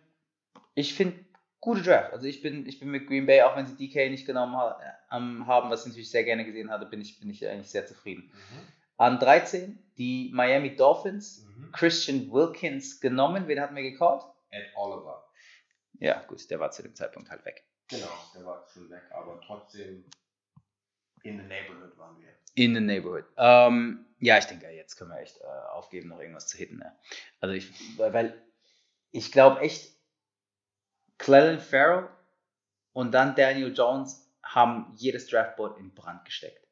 ich finde gute Draft. Also ich bin, ich bin mit Green Bay, auch wenn sie DK nicht genommen ha ähm, haben, was ich natürlich sehr gerne gesehen hatte, bin ich, bin ich eigentlich sehr zufrieden. An 13 die Miami Dolphins, Mhm. Christian Wilkins genommen. Wen hatten wir gecallt? Ed Oliver. Ja, gut, der war zu dem Zeitpunkt halt weg. Genau, der war schon weg, aber trotzdem in the neighborhood waren wir. In the neighborhood. Ähm, ja, ich denke, jetzt können wir echt äh, aufgeben, noch irgendwas zu hitten. Ne? Also ich, weil- ich glaube echt, Clellan Farrell und dann Daniel Jones haben jedes Draftboard in Brand gesteckt.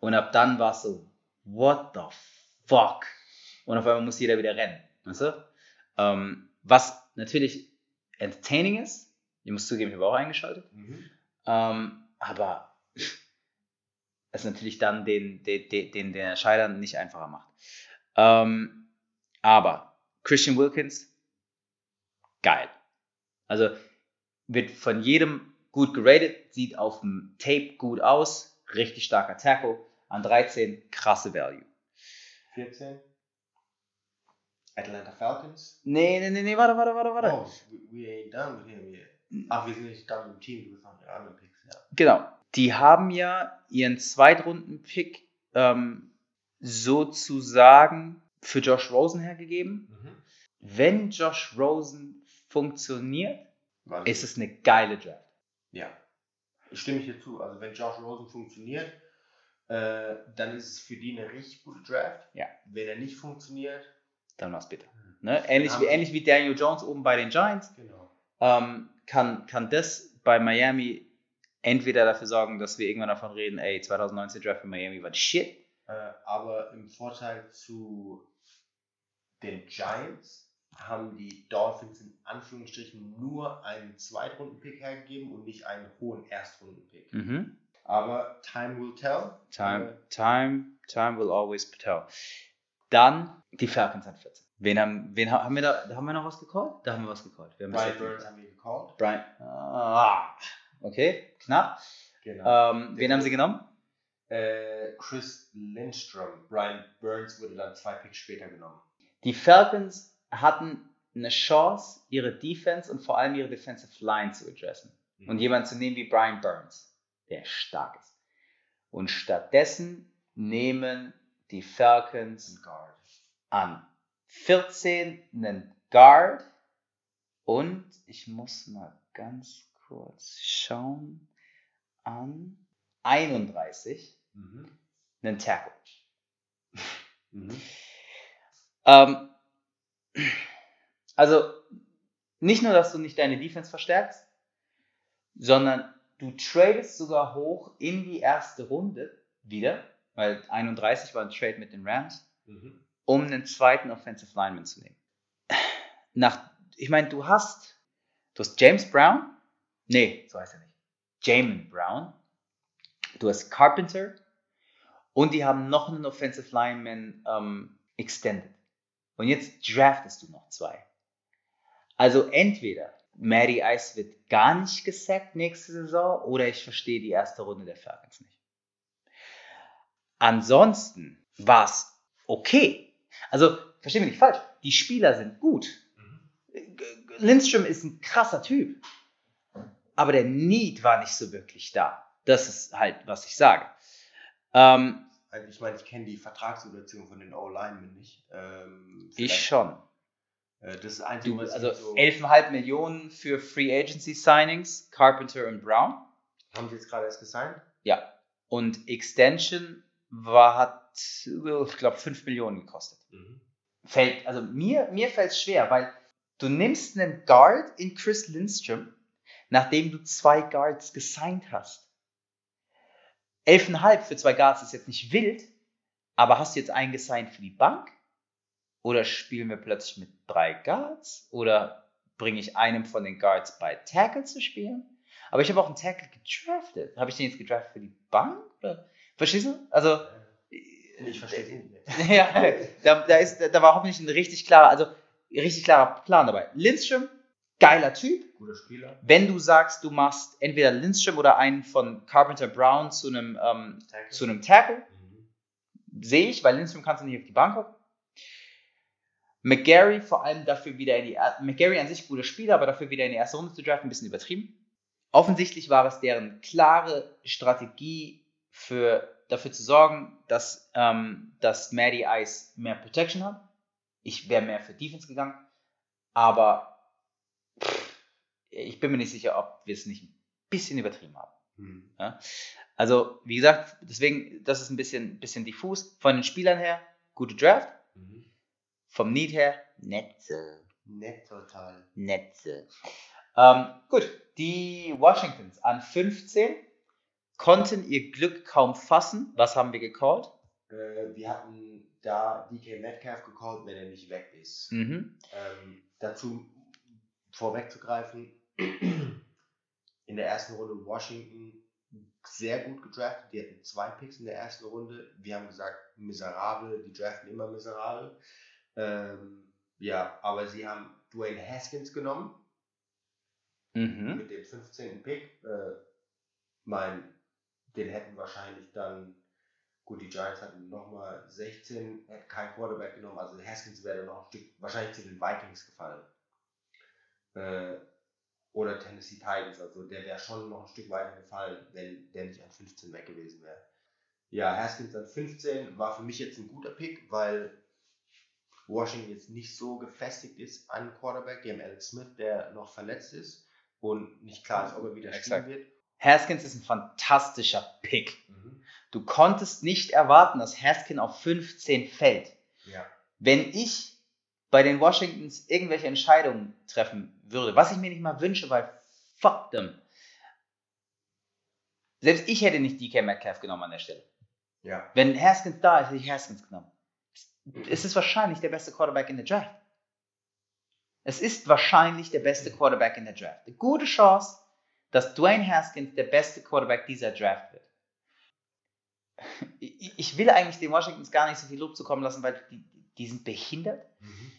Und ab dann war es so, what the fuck? Und auf einmal muss jeder wieder rennen. Weißt du? ähm, was natürlich entertaining ist. Ich muss zugeben, ich habe auch eingeschaltet. Mhm. Ähm, aber [laughs] es natürlich dann den, den, den, den, Entscheidern nicht einfacher macht. Ähm, aber Christian Wilkins, geil. Also wird von jedem gut geratet, sieht auf dem Tape gut aus, richtig starker Tackle. An 13 krasse Value. 14. Atlanta Falcons. Nee, nee, nee, nee, warte, warte, warte, warte. Oh, we ain't done with him yet. Ach, wir sind nicht mit dem Team, du bist noch den anderen Picks, ja. Genau. Die haben ja ihren Zweitrunden-Pick ähm, sozusagen für Josh Rosen hergegeben. Mhm. Wenn Josh Rosen funktioniert, Warte. ist es eine geile Draft. Ja. Ich stimme hier zu. Also wenn Josh Rosen funktioniert, äh, dann ist es für die eine richtig gute Draft. Ja. Wenn er nicht funktioniert, Dann mach's bitte. Ne? Ähnlich, wie, ähnlich wie Daniel Jones oben bei den Giants, genau. ähm, kann, kann das bei Miami entweder dafür sorgen, dass wir irgendwann davon reden, ey, 2019 Draft in Miami war shit. Äh, aber im Vorteil zu den Giants haben die Dolphins in Anführungsstrichen nur einen Zweitrunden-Pick hergegeben und nicht einen hohen Erstrunden-Pick. Mhm. Aber time will tell. Time, Äh, time, time will always tell. Dann die Falcons an 14. Wen haben, wen ha- haben wir da, haben wir noch was gecallt? Da haben wir was gecallt. Wir haben Brian Burns haben wir gecallt. Brian, ah, okay, knapp. Genau. Ähm, wen haben sie genommen? Äh, Chris Lindstrom. Brian Burns wurde dann zwei Picks später genommen. Die Falcons hatten eine Chance, ihre Defense und vor allem ihre Defensive Line zu adressen. Mhm. Und jemanden zu nehmen wie Brian Burns, der stark ist. Und stattdessen nehmen die Falcons an 14 einen Guard und ich muss mal ganz kurz schauen. an 31 Mhm. einen Tackle. Mhm. Ähm, also nicht nur, dass du nicht deine Defense verstärkst, sondern du tradest sogar hoch in die erste Runde wieder, weil 31 war ein Trade mit den Rams, Mhm. Um einen zweiten Offensive Lineman zu nehmen. Nach, ich meine, du hast, du hast James Brown, nee, so heißt er nicht, Jamin Brown, du hast Carpenter und die haben noch einen Offensive Lineman ähm, extended. Und jetzt draftest du noch zwei. Also entweder Matty Ice wird gar nicht gesackt nächste Saison oder ich verstehe die erste Runde der Falcons nicht. Ansonsten war es okay. Also, versteh mich nicht falsch, die Spieler sind gut. Mhm. Lindström ist ein krasser Typ. Aber der Need war nicht so wirklich da. Das ist halt, was ich sage. Ähm, Also ich meine, ich kenne die Vertragssituation von den O-Linemen nicht. Ähm, ich schon. Äh, das ist Einzige, Du, was also so... 11,5 Millionen für Free Agency Signings, Carpenter und Brown. Haben sie jetzt gerade erst gesigned? Ja. Und Extension war, hat, ich glaube, 5 Millionen gekostet. Mhm. Fällt, also mir, mir fällt es schwer, weil du nimmst einen Guard in Chris Lindstrom, nachdem du zwei Guards gesigned hast. 11,5 für zwei Guards ist jetzt nicht wild, aber hast du jetzt einen gesigned für die Bank? Oder spielen wir plötzlich mit drei Guards? Oder bringe ich einem von den Guards bei Tackle zu spielen? Aber ich habe auch einen Tackle gedraftet. Habe ich den jetzt gedraftet für die Bank? Oder? Verstehst du? Also, Ich verstehe es nicht. [laughs] ja, da, da, ist, da war hoffentlich ein richtig klarer, also richtig klarer Plan dabei. Lindström, geiler Typ. Guter Spieler. Wenn du sagst, du machst entweder Lindström oder einen von Carpenter Brown zu einem, ähm, Tackle. zu einem Tackle, Mhm. sehe ich, weil Lindström kannst du nicht auf die Bank hocken. McGarry vor allem dafür wieder in die McGarry an sich guter Spieler, aber dafür wieder in die erste Runde zu draften, ein bisschen übertrieben. Offensichtlich war es deren klare Strategie für, dafür zu sorgen, dass, ähm, dass Matty Ice mehr Protection hat. Ich wäre mehr für Defense gegangen, aber pff, ich bin mir nicht sicher, ob wir es nicht ein bisschen übertrieben haben. Mhm. Also, wie gesagt, deswegen, das ist ein bisschen, bisschen diffus. Von den Spielern her, gute Draft. Mhm. Vom Need her, Netze. Nett total. Netze. Ähm, gut, die Washingtons an 15 konnten ihr Glück kaum fassen. Was haben wir gecallt? Äh, wir hatten da DK Metcalf gecallt, wenn er nicht weg ist. Mhm. Ähm, dazu vorwegzugreifen, in der ersten Runde Washington sehr gut gedraftet. Die hatten zwei Picks in der ersten Runde. Wir haben gesagt, miserabel, die draften immer miserabel. Ähm, ja, aber sie haben Dwayne Haskins genommen Mhm. mit dem 15. Pick. Äh, mein, den hätten wahrscheinlich dann, gut, die Giants hatten nochmal 16, hätten kein Quarterback genommen, also Haskins wäre noch ein Stück, wahrscheinlich zu den Vikings gefallen. Äh, oder Tennessee Titans, also der wäre schon noch ein Stück weiter gefallen, wenn der nicht an 15 weg gewesen wäre. Ja, Haskins an 15 war für mich jetzt ein guter Pick, weil Washington jetzt nicht so gefestigt ist an Quarterback. Die haben Alex Smith, der noch verletzt ist und nicht klar ist, ob er wieder spielen wird. Haskins ist ein fantastischer Pick. Mhm. Du konntest nicht erwarten, dass Haskins auf 15 fällt. Ja. Wenn ich bei den Washingtons irgendwelche Entscheidungen treffen würde, was ich mir nicht mal wünsche, weil fuck them. Selbst ich hätte nicht DK Metcalf genommen an der Stelle. Ja. Wenn Haskins da ist, hätte ich Haskins genommen. Es ist wahrscheinlich der beste Quarterback in der Draft. Es ist wahrscheinlich der beste Quarterback in der Draft. Eine gute Chance, dass Dwayne Haskins der beste Quarterback dieser Draft wird. Ich will eigentlich den Washingtons gar nicht so viel Lob zukommen lassen, weil die, die sind behindert. Mhm.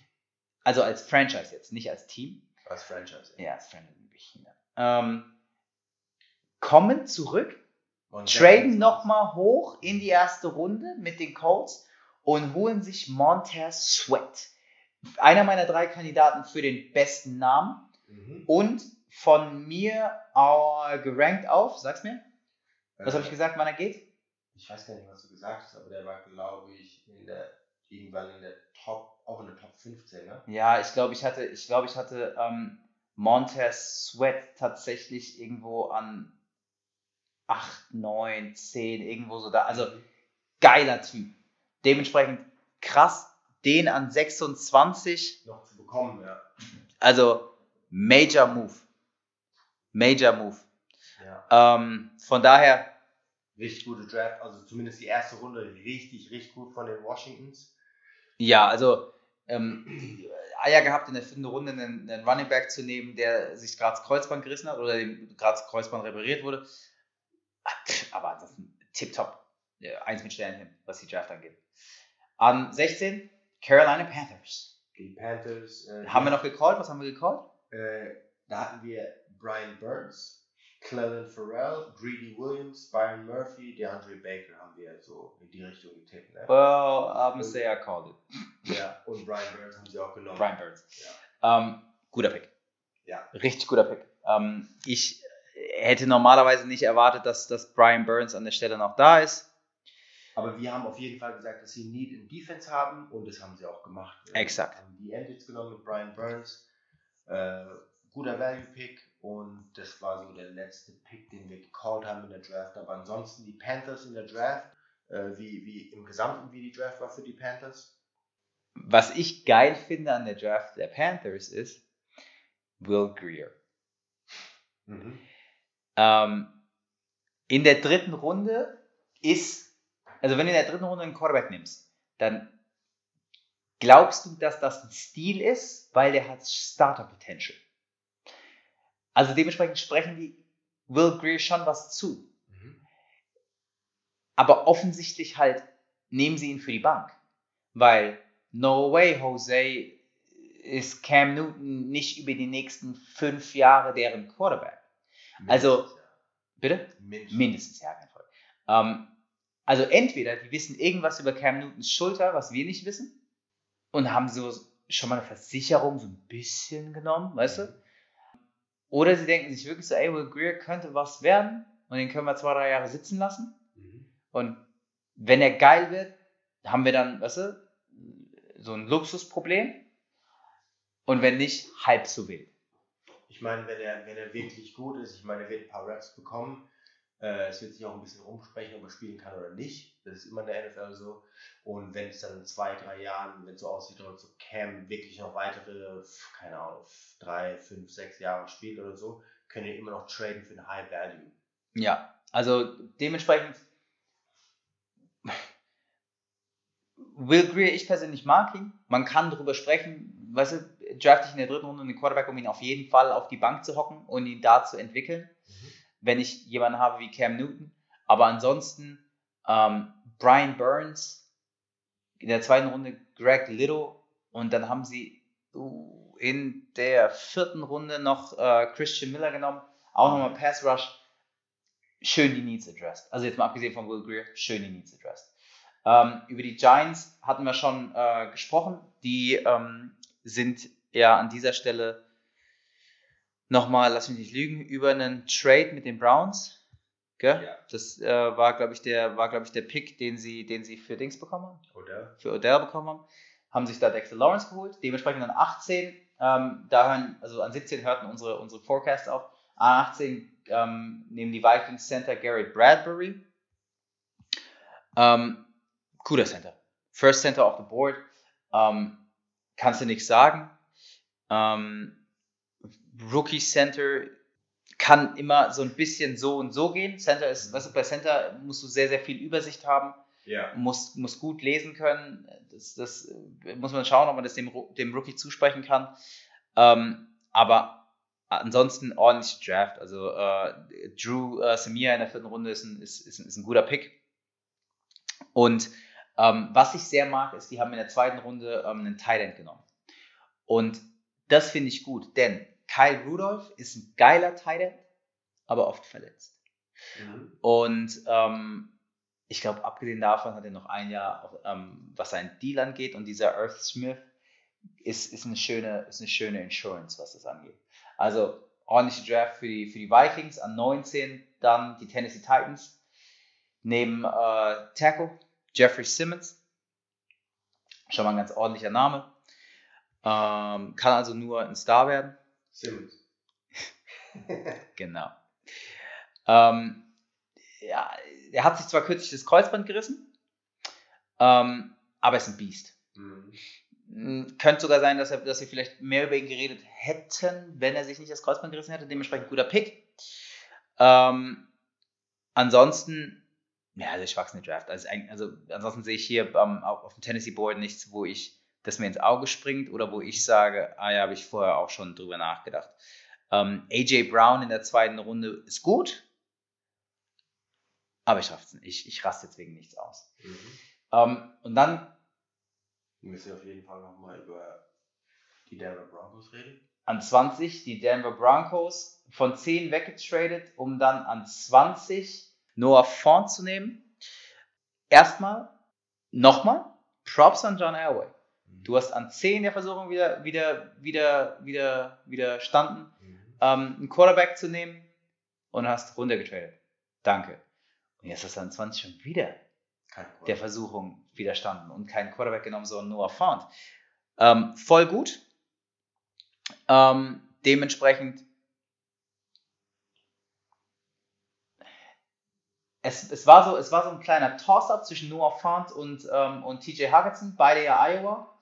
Also als Franchise jetzt, nicht als Team. Als Franchise. Ja, als Franchise behindert. Ähm, kommen zurück Und traden nochmal hoch in die erste Runde mit den Colts und holen sich Montez Sweat. Einer meiner drei Kandidaten für den besten Namen Mhm. und von mir äh, gerankt auf, sag's mir, was habe ich Äh, gesagt, wann er geht? Ich weiß gar nicht, was du gesagt hast, aber der war, glaube ich, in der, irgendwann in der Top, auch in der Top 15, ne? Ja, ich glaube, ich hatte, ich glaube, ich hatte ähm, Montez Sweat tatsächlich irgendwo an 8, 9, 10, irgendwo so da. Also geiler Typ. Dementsprechend krass, den an 26, Noch zu bekommen, ja. also Major Move. Major Move. ja. Ähm, von daher, Richtig gute Draft, also zumindest die erste Runde richtig, richtig gut von den Washingtons. ja, also ähm, Eier gehabt, in der vierten Runde einen, einen Running Back zu nehmen, der sich gerade das Kreuzband gerissen hat oder dem gerade das Kreuzband repariert wurde. Aber ansonsten tipptopp. Ja, Eins mit Sternchen, was die Draft angeht. An 16, Carolina Panthers. Die Panthers. Äh, Haben wir noch gecallt? Was haben wir gecallt? Äh, da hatten wir Brian Burns, Clellan Farrell, Greedy Williams, Byron Murphy, DeAndre Baker haben wir so in die Richtung getippt. Ne? Well, I'm say I called it. [laughs] Ja, und Brian Burns haben sie auch genommen. Brian Burns. Ähm, guter Pick. Ja. Richtig guter Pick. Ähm, ich hätte normalerweise nicht erwartet, dass, dass Brian Burns an der Stelle noch da ist. Aber wir haben auf jeden Fall gesagt, dass sie Need in Defense haben und das haben sie auch gemacht. Exakt. haben die End genommen mit Brian Burns. Äh, guter Value-Pick und das war so der letzte Pick, den wir gecallt haben in der Draft. Aber ansonsten die Panthers in der Draft, äh, wie, wie im Gesamten, wie die Draft war für die Panthers. Was ich geil finde an der Draft der Panthers ist Will Greer. Ähm, in der dritten Runde ist, also wenn du in der dritten Runde einen Quarterback nimmst, dann glaubst du, dass das ein Stil ist, weil der hat Starter Potential. Also dementsprechend sprechen die Will Greer schon was zu. Aber offensichtlich halt nehmen sie ihn für die Bank. Weil no way, Jose, ist Cam Newton nicht über die nächsten fünf Jahre deren Quarterback. Also- Mindestens, Bitte? ja. Mindestens. Mindestens, ja, kein Fall. Ähm, also entweder die wissen irgendwas über Cam Newtons Schulter, was wir nicht wissen, und haben so schon mal eine Versicherung so ein bisschen genommen, weißt du? Oder sie denken sich wirklich so, ey, Will Greer könnte was werden und den können wir zwei, drei Jahre sitzen lassen. Mhm. Und wenn er geil wird, haben wir dann, weißt du, so ein Luxusproblem. Und wenn nicht, halb so wild. Ich meine, wenn er, wenn er wirklich gut ist, ich meine, er wird ein paar Raps bekommen. Äh, es wird sich auch ein bisschen rumsprechen, ob er spielen kann oder nicht. Das ist immer in der NFL so. Und wenn es dann in zwei, drei Jahren, wenn es so aussieht, als so Cam wirklich noch weitere, keine Ahnung, drei, fünf, sechs Jahre spielt oder so, können wir immer noch traden für ein High Value. Ja, also dementsprechend. Will Greer, ich persönlich mag ihn. Man kann darüber sprechen, weißt du, draft ich in der dritten Runde einen Quarterback, um ihn auf jeden Fall auf die Bank zu hocken und ihn da zu entwickeln, wenn ich jemanden habe wie Cam Newton. Aber ansonsten, ähm, Brian Burns, in der zweiten Runde Greg Little und dann haben sie uh, in der vierten Runde noch äh, Christian Miller genommen, auch nochmal Pass Rush schön die Needs addressed. Also jetzt mal abgesehen von Will Greer, schön die Needs addressed. Ähm, über die Giants hatten wir schon äh, gesprochen. Die ähm, sind ja an dieser Stelle nochmal, lass mich nicht lügen, über einen Trade mit den Browns. Gell? Ja. Das äh, war, glaube ich, der war, glaube ich, der Pick, den sie, den sie für Dings bekommen haben Oder? für Odell bekommen haben, haben sich da Dexter Lawrence geholt, dementsprechend an 18, ähm, da hören, also an 17 hörten unsere, unsere Forecasts auf, an 18 ähm, nehmen die Vikings Center Garrett Bradbury, ähm, cooler Center, First Center off the board, ähm, kannst du nichts sagen, ähm, Rookie Center kann immer so ein bisschen so und so gehen, Center ist, weißt du, bei Center musst du sehr, sehr viel Übersicht haben, Ja. muss, muss gut lesen können. Das, das äh, muss man schauen, ob man das dem, dem Rookie zusprechen kann. Ähm, aber ansonsten ordentlich Draft. Also äh, Drew äh, Samir in der vierten Runde ist ein, ist, ist, ist ein guter Pick. Und ähm, was ich sehr mag, ist, die haben in der zweiten Runde ähm, einen End genommen. Und das finde ich gut, denn Kyle Rudolph ist ein geiler Tight End, aber oft verletzt. Mhm. Und ähm, ich glaube, abgesehen davon hat er noch ein Jahr, ähm, was seinen Deal angeht. Und dieser Earth Smith ist, ist, eine schöne, ist eine schöne Insurance, was das angeht. Also ordentliche Draft für die, für die Vikings. An 19 dann die Tennessee Titans. Neben äh, Tackle Jeffrey Simmons. Schon mal ein ganz ordentlicher Name. Ähm, kann also nur ein Star werden. Simmons. [laughs] Genau. Ähm, ja, er hat sich zwar kürzlich das Kreuzband gerissen, ähm, aber er ist ein Biest. Mhm. Mm, Könnte sogar sein, dass, er, dass wir vielleicht mehr über ihn geredet hätten, wenn er sich nicht das Kreuzband gerissen hätte. Dementsprechend guter Pick. Ähm, ansonsten, ja, also wachsende Draft. Also, also ansonsten sehe ich hier ähm, auf auf dem Tennessee Board nichts, wo ich das mir ins Auge springt oder wo ich sage, ah ja, habe ich vorher auch schon drüber nachgedacht. Ähm, AJ Brown in der zweiten Runde ist gut, aber ich raff's nicht. Ich, ich raste jetzt wegen nichts aus. Mhm. Ähm, und dann Wir müssen auf jeden Fall nochmal über die Denver Broncos reden. an 20 die Denver Broncos von 10 weggetradet, um dann an 20 Noah Font zu nehmen. Erstmal, nochmal, Props an John Elway. Du hast an 10 der Versuchung wieder, wieder, wieder, wieder, widerstanden, Mhm. ähm, einen Quarterback zu nehmen und hast runtergetradet. Danke. Und jetzt hast du an 20 schon wieder der. Versuchung widerstanden und keinen Quarterback genommen, sondern Noah Font. Ähm, voll gut. Ähm, dementsprechend, es, es, war so, es war so ein kleiner Toss-up zwischen Noah Font und, ähm, und TJ Hawkinson, beide ja Iowa.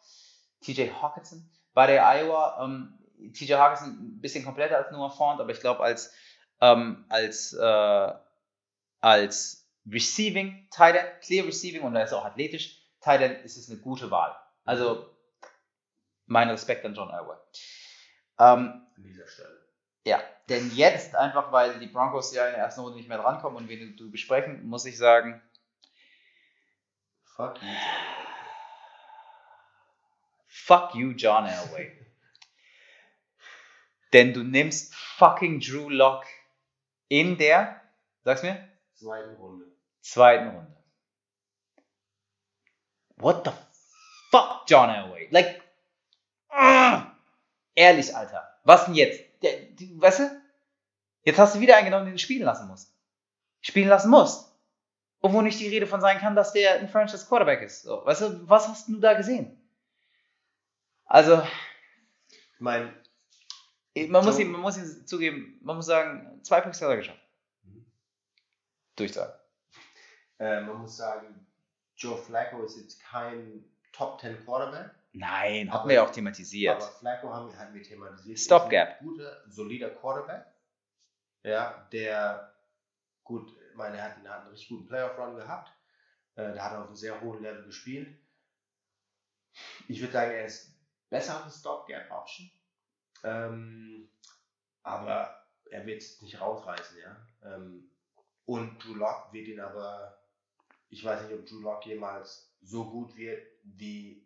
TJ Hawkinson, beide ja Iowa. Ähm, TJ Hawkinson ein bisschen kompletter als Noah Font, aber ich glaube, als, ähm, als, äh, als Receiving Tight End, Clear Receiving und er ist auch athletisch, Tight End ist es eine gute Wahl. Also mein Respekt an John Elway. Ähm, An dieser Stelle. ja, denn jetzt einfach, weil die Broncos ja in der ersten Runde nicht mehr drankommen und wir du besprechen, muss ich sagen, Fuck you. Fuck you, John Elway. [laughs] denn du nimmst fucking Drew Lock in der, sag's mir, Zweiten Runde. zweiten Runde. What the fuck, John Elway? Like, ah, ehrlich, Alter. Was denn jetzt? Der, die, weißt du? Jetzt hast du wieder einen genommen, den du spielen lassen musst. Spielen lassen musst. Obwohl nicht die Rede von sein kann, dass der ein Franchise Quarterback ist. So, weißt du, was hast du da gesehen? Also, Ich meine, man muss, ihm, man muss ihm zugeben, man muss sagen, zwei Picks hat er geschafft. Mhm. Durchsagen. äh, man muss sagen, Joe Flacco ist jetzt kein Top 10 Quarterback. Nein, hatten wir ja auch thematisiert. Aber Flacco haben wir, hatten wir thematisiert. Stopgap. Guter, solider Quarterback. Ja, der gut, ich meine, er hat, er hat einen richtig guten Playoff-Run gehabt. Äh, der hat auf einem sehr hohen Level gespielt. Ich würde sagen, er ist besser als eine Stopgap-Option. Ähm, aber er wird es nicht rausreißen, ja. Ähm, und Drew Lock wird ihn aber, ich weiß nicht, ob Drew Lock jemals so gut wird, wie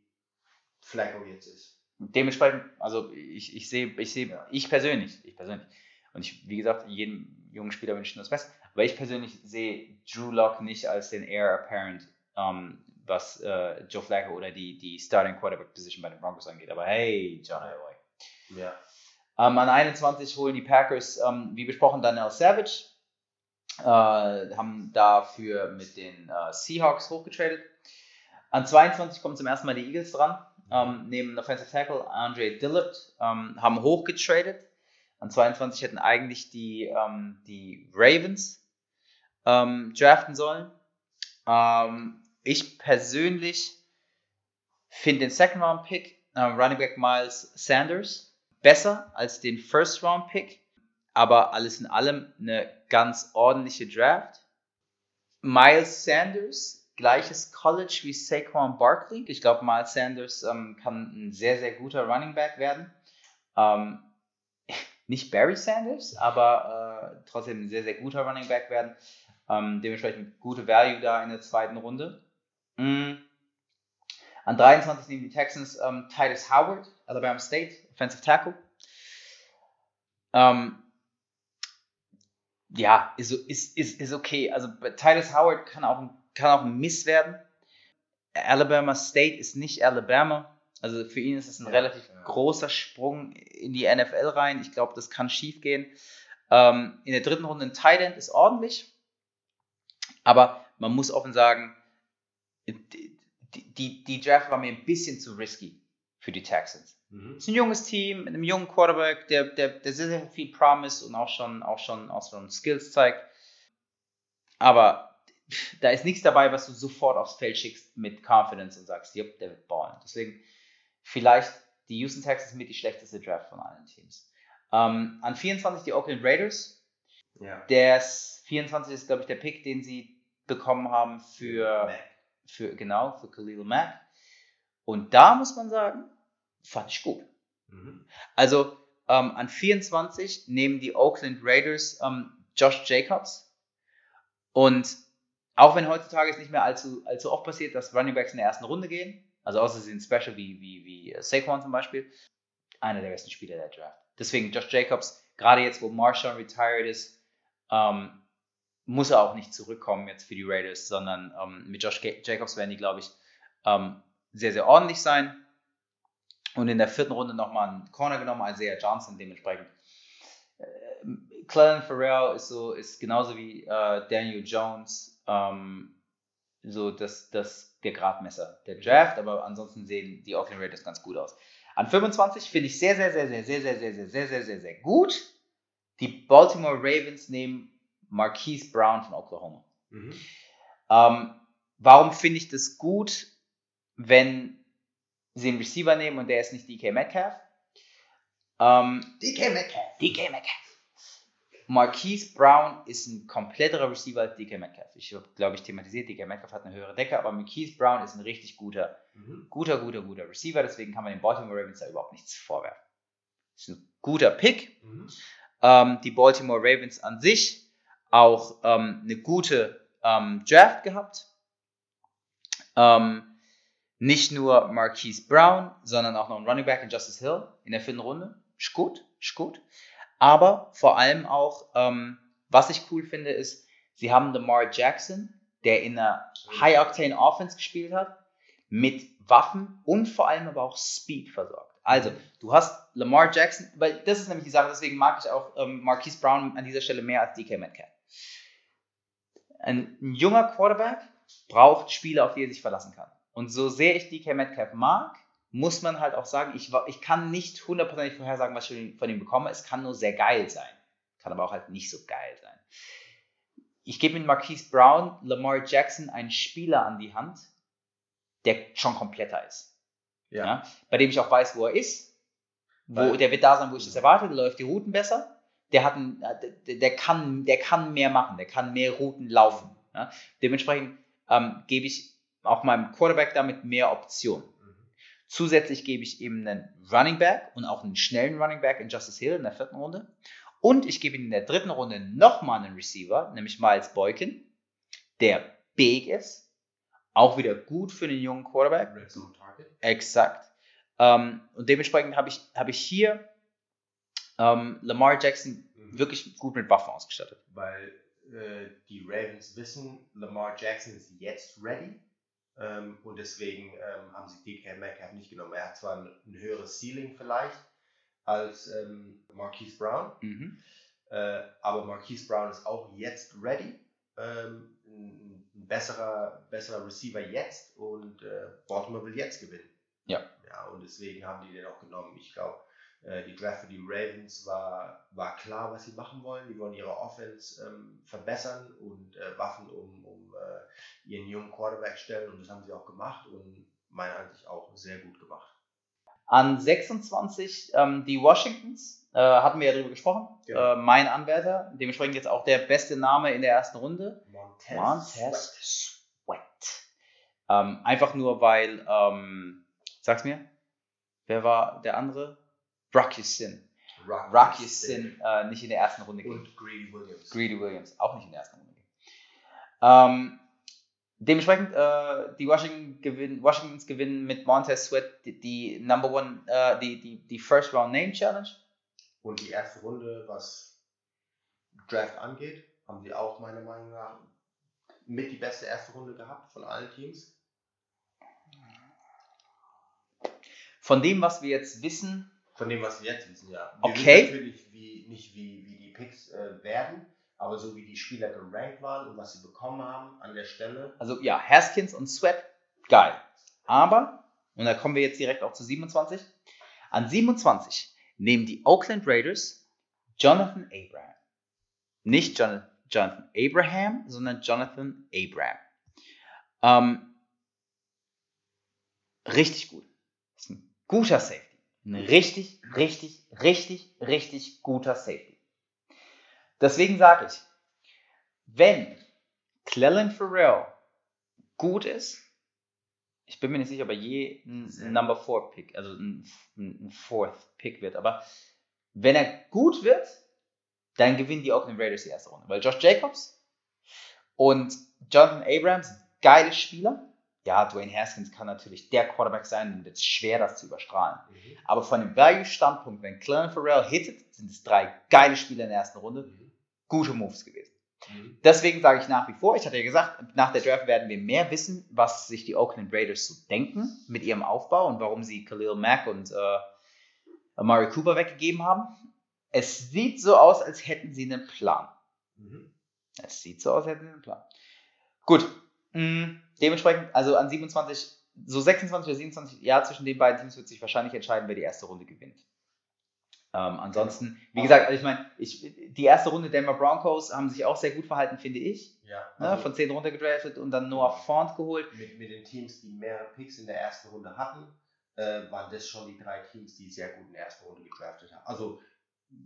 Flacco jetzt ist. dementsprechend, also ich, ich sehe, ich sehe, Ja. ich persönlich, ich persönlich, und ich, wie gesagt, jedem jungen Spieler wünsche ich nur das Beste, aber ich persönlich sehe Drew Lock nicht als den Heir Apparent, ähm, was äh, Joe Flacco oder die, die Starting Quarterback Position bei den Broncos angeht. Aber hey, John Elway. Ja. Ähm, an 21 holen die Packers, ähm, wie besprochen, Daniel Savage. Äh, haben dafür mit den äh, Seahawks hochgetradet. An 22 kommen zum ersten Mal die Eagles dran, ähm, nehmen Offensive Tackle Andre Dillard, ähm, haben hochgetradet. An 22 hätten eigentlich die, ähm, die Ravens ähm, draften sollen. Ähm, ich persönlich finde den Second Round Pick, äh, Running Back Miles Sanders, besser als den First Round Pick, aber alles in allem eine ganz ordentliche Draft. Miles Sanders, gleiches College wie Saquon Barkley. Ich glaube, Miles Sanders ähm, kann ein sehr, sehr guter Running Back werden. Ähm, [laughs] nicht Barry Sanders, aber äh, trotzdem ein sehr, sehr guter Running Back werden. Ähm, dementsprechend gute Value da in der zweiten Runde. Mm. An 23 nehmen die Texans ähm, Titus Howard, Alabama State, Offensive Tackle. Ähm, ja, ist, ist, ist, ist okay. Also Titus Howard kann auch, ein- kann auch ein Miss werden. Alabama State ist nicht Alabama. Also für ihn ist es ein Ja, relativ ja. großer Sprung in die NFL rein. Ich glaube, das kann schief gehen. Ähm, in der dritten Runde ein Tight End ist ordentlich. Aber man muss offen sagen, die, die, die Draft war mir ein bisschen zu risky für die Texans. Mhm. Es ist ein junges Team mit einem jungen Quarterback, der, der, der sehr, sehr viel Promise und auch schon, auch schon, auch schon Skills zeigt. aber da ist nichts dabei, was du sofort aufs Feld schickst mit Confidence und sagst, jupp, der wird ballen. Deswegen vielleicht die Houston Texans mit die schlechteste Draft von allen Teams. Ähm, an 24 die Oakland Raiders. Ja. Der 24 ist, glaube ich, der Pick, den sie bekommen haben für, Mac. Für genau, für Khalil Mack. Und da muss man sagen, fand ich gut. Mhm. Also ähm, an 24 nehmen die Oakland Raiders ähm, Josh Jacobs. Und auch wenn heutzutage es nicht mehr allzu, allzu oft passiert, dass Running Backs in der ersten Runde gehen, also außer sie sind special wie, wie, wie äh, Saquon zum Beispiel, einer der besten Spieler der Draft. Deswegen Josh Jacobs, gerade jetzt, wo Marshawn retired ist, ähm, muss er auch nicht zurückkommen jetzt für die Raiders, sondern ähm, mit Josh Jacobs werden die, glaube ich, ähm, sehr, sehr ordentlich sein. Und in der vierten Runde nochmal einen Corner genommen, Isaiah Johnson dementsprechend. Äh, Clellan Farrell ist so, ist genauso wie äh, Daniel Jones, ähm, so das, das, der Gradmesser der Draft, aber ansonsten sehen die Oakland Raiders ganz gut aus. An 25 finde ich sehr, sehr, sehr, sehr, sehr, sehr, sehr, sehr, sehr, sehr, sehr, sehr gut. Die Baltimore Ravens nehmen Marquise Brown von Oklahoma. Mhm. Ähm, warum finde ich das gut, wenn sie einen Receiver nehmen und der ist nicht DK Metcalf? Ähm, DK Metcalf. DK Metcalf. Marquise Brown ist ein kompletterer Receiver als DK Metcalf. Ich habe, glaube ich, thematisiert, DK Metcalf hat eine höhere Decke, aber Marquise Brown ist ein richtig guter, Mhm. guter, guter, guter Receiver. Deswegen kann man den Baltimore Ravens da überhaupt nichts vorwerfen. Ist ein guter Pick. Mhm. Ähm, die Baltimore Ravens an sich auch ähm, eine gute ähm, Draft gehabt. Ähm, nicht nur Marquise Brown, sondern auch noch ein Running Back in Justice Hill in der vierten Runde. Ist gut, ist gut. Aber vor allem auch, ähm, was ich cool finde, ist, sie haben Lamar Jackson, der in einer High-Octane Offense gespielt hat, mit Waffen und vor allem aber auch Speed versorgt. Also, du hast Lamar Jackson, weil das ist nämlich die Sache, deswegen mag ich auch ähm, Marquise Brown an dieser Stelle mehr als DK Metcalf. Ein, junger Quarterback braucht Spieler, auf die er sich verlassen kann. Und so sehr ich DK Metcalf mag, muss man halt auch sagen, ich, ich kann nicht hundertprozentig vorhersagen, was ich von ihm bekomme. Es kann nur sehr geil sein. Kann aber auch halt nicht so geil sein. Ich gebe mit Marquise Brown, Lamar Jackson einen Spieler an die Hand, der schon kompletter ist. Ja. Ja. Bei dem ich auch weiß, wo er ist. Wo, Weil- der wird da sein, wo ich das erwarte. Der läuft die Routen besser. Der, hat einen, äh, der, der, kann, der kann mehr machen. Der kann mehr Routen laufen. Ja. Dementsprechend ähm, gebe ich auch meinem Quarterback damit mehr Optionen. Mhm. Zusätzlich gebe ich ihm einen Running Back und auch einen schnellen Running Back in Justice Hill in der vierten Runde. Und ich gebe ihm in der dritten Runde nochmal einen Receiver, nämlich Miles Boykin, der big ist, auch wieder gut für einen jungen Quarterback. Red Zone Target. Exakt. Ähm, und dementsprechend habe ich, habe ich hier ähm, Lamar Jackson Mhm. wirklich gut mit Waffen ausgestattet. Weil äh, die Ravens wissen, Lamar Jackson ist jetzt ready. Ähm, und deswegen ähm, haben sie DK Metcalf nicht genommen. Er hat zwar ein, ein höheres Ceiling vielleicht als ähm, Marquise Brown, Mhm. äh, aber Marquise Brown ist auch jetzt ready. Ähm, ein, ein besserer, besserer Receiver jetzt und äh, Baltimore will jetzt gewinnen. Ja. Ja, und deswegen haben die den auch genommen. Ich glaube, die Draft für die Ravens war, war klar, was sie machen wollen. Die wollen ihre Offense ähm, verbessern und äh, Waffen um, um äh, ihren jungen Quarterback stellen und das haben sie auch gemacht und meiner Ansicht auch sehr gut gemacht. An 26 ähm, die Washingtons, äh, hatten wir ja drüber gesprochen. Genau. Äh, mein Anwärter, dementsprechend jetzt auch der beste Name in der ersten Runde. Montez, Montez Sweat. Ähm, einfach nur, weil, ähm, sag's mir, wer war der andere? Rocky Sin. Rocky, Rocky Sin äh, nicht in der ersten Runde ging. und Greedy Williams. Greedy Williams auch nicht in der ersten Runde ging. Ähm, dementsprechend, äh, die Washington gewinnen, Washingtons gewinnen mit Montez Sweat die, die Number One, äh, die, die, die First Round Name Challenge. Und die erste Runde, was Draft angeht, haben sie auch meiner Meinung nach mit die beste erste Runde gehabt von allen Teams. Von dem, was wir jetzt wissen, Von dem, was wir jetzt wissen, ja. Wir Okay. natürlich wie, nicht, wie, wie die Picks äh, werden, aber so wie die Spieler gerankt waren und was sie bekommen haben an der Stelle. also ja, Haskins und Sweat, geil. Aber, und da kommen wir jetzt direkt auch zu 27, an 27 nehmen die Oakland Raiders Jonathan Abraham. Nicht John, Jonathan Abraham, sondern Jonathan Abram. Ähm, richtig gut. Ist ein guter Safety. Ein richtig, richtig, richtig, richtig guter Safety. Deswegen sage ich, wenn Clellan Farrell gut ist, ich bin mir nicht sicher, ob er je ein Number 4 Pick, also ein, ein Fourth Pick wird, aber wenn er gut wird, dann gewinnen die Oakland Raiders die erste Runde. Weil Josh Jacobs und Jonathan Abrams, geile Spieler. Ja, Dwayne Haskins kann natürlich der Quarterback sein und es ist schwer, das zu überstrahlen. Mhm. Aber von dem Value-Standpunkt, wenn Clellan Farrell hittet, sind es drei geile Spieler in der ersten Runde. Mhm. Gute Moves gewesen. Mhm. Deswegen sage ich nach wie vor, ich hatte ja gesagt, nach der Draft werden wir mehr wissen, was sich die Oakland Raiders so denken mit ihrem Aufbau und warum sie Khalil Mack und äh, Amari Cooper weggegeben haben. Es sieht so aus, als hätten sie einen Plan. Mhm. Es sieht so aus, als hätten sie einen Plan. Gut. Mh, dementsprechend, also an 27, so 26 oder 27 Jahre zwischen den beiden Teams wird sich wahrscheinlich entscheiden, wer die erste Runde gewinnt. Ähm, ansonsten, wie gesagt, also ich meine, die erste Runde Denver Broncos haben sich auch sehr gut verhalten, finde ich. Ja, Ne, also von 10 runtergedraftet und dann Noah Font geholt. mit, mit den Teams, die mehrere Picks in der ersten Runde hatten, äh, waren das schon die drei Teams, die sehr gut in der ersten Runde gedraftet haben. Also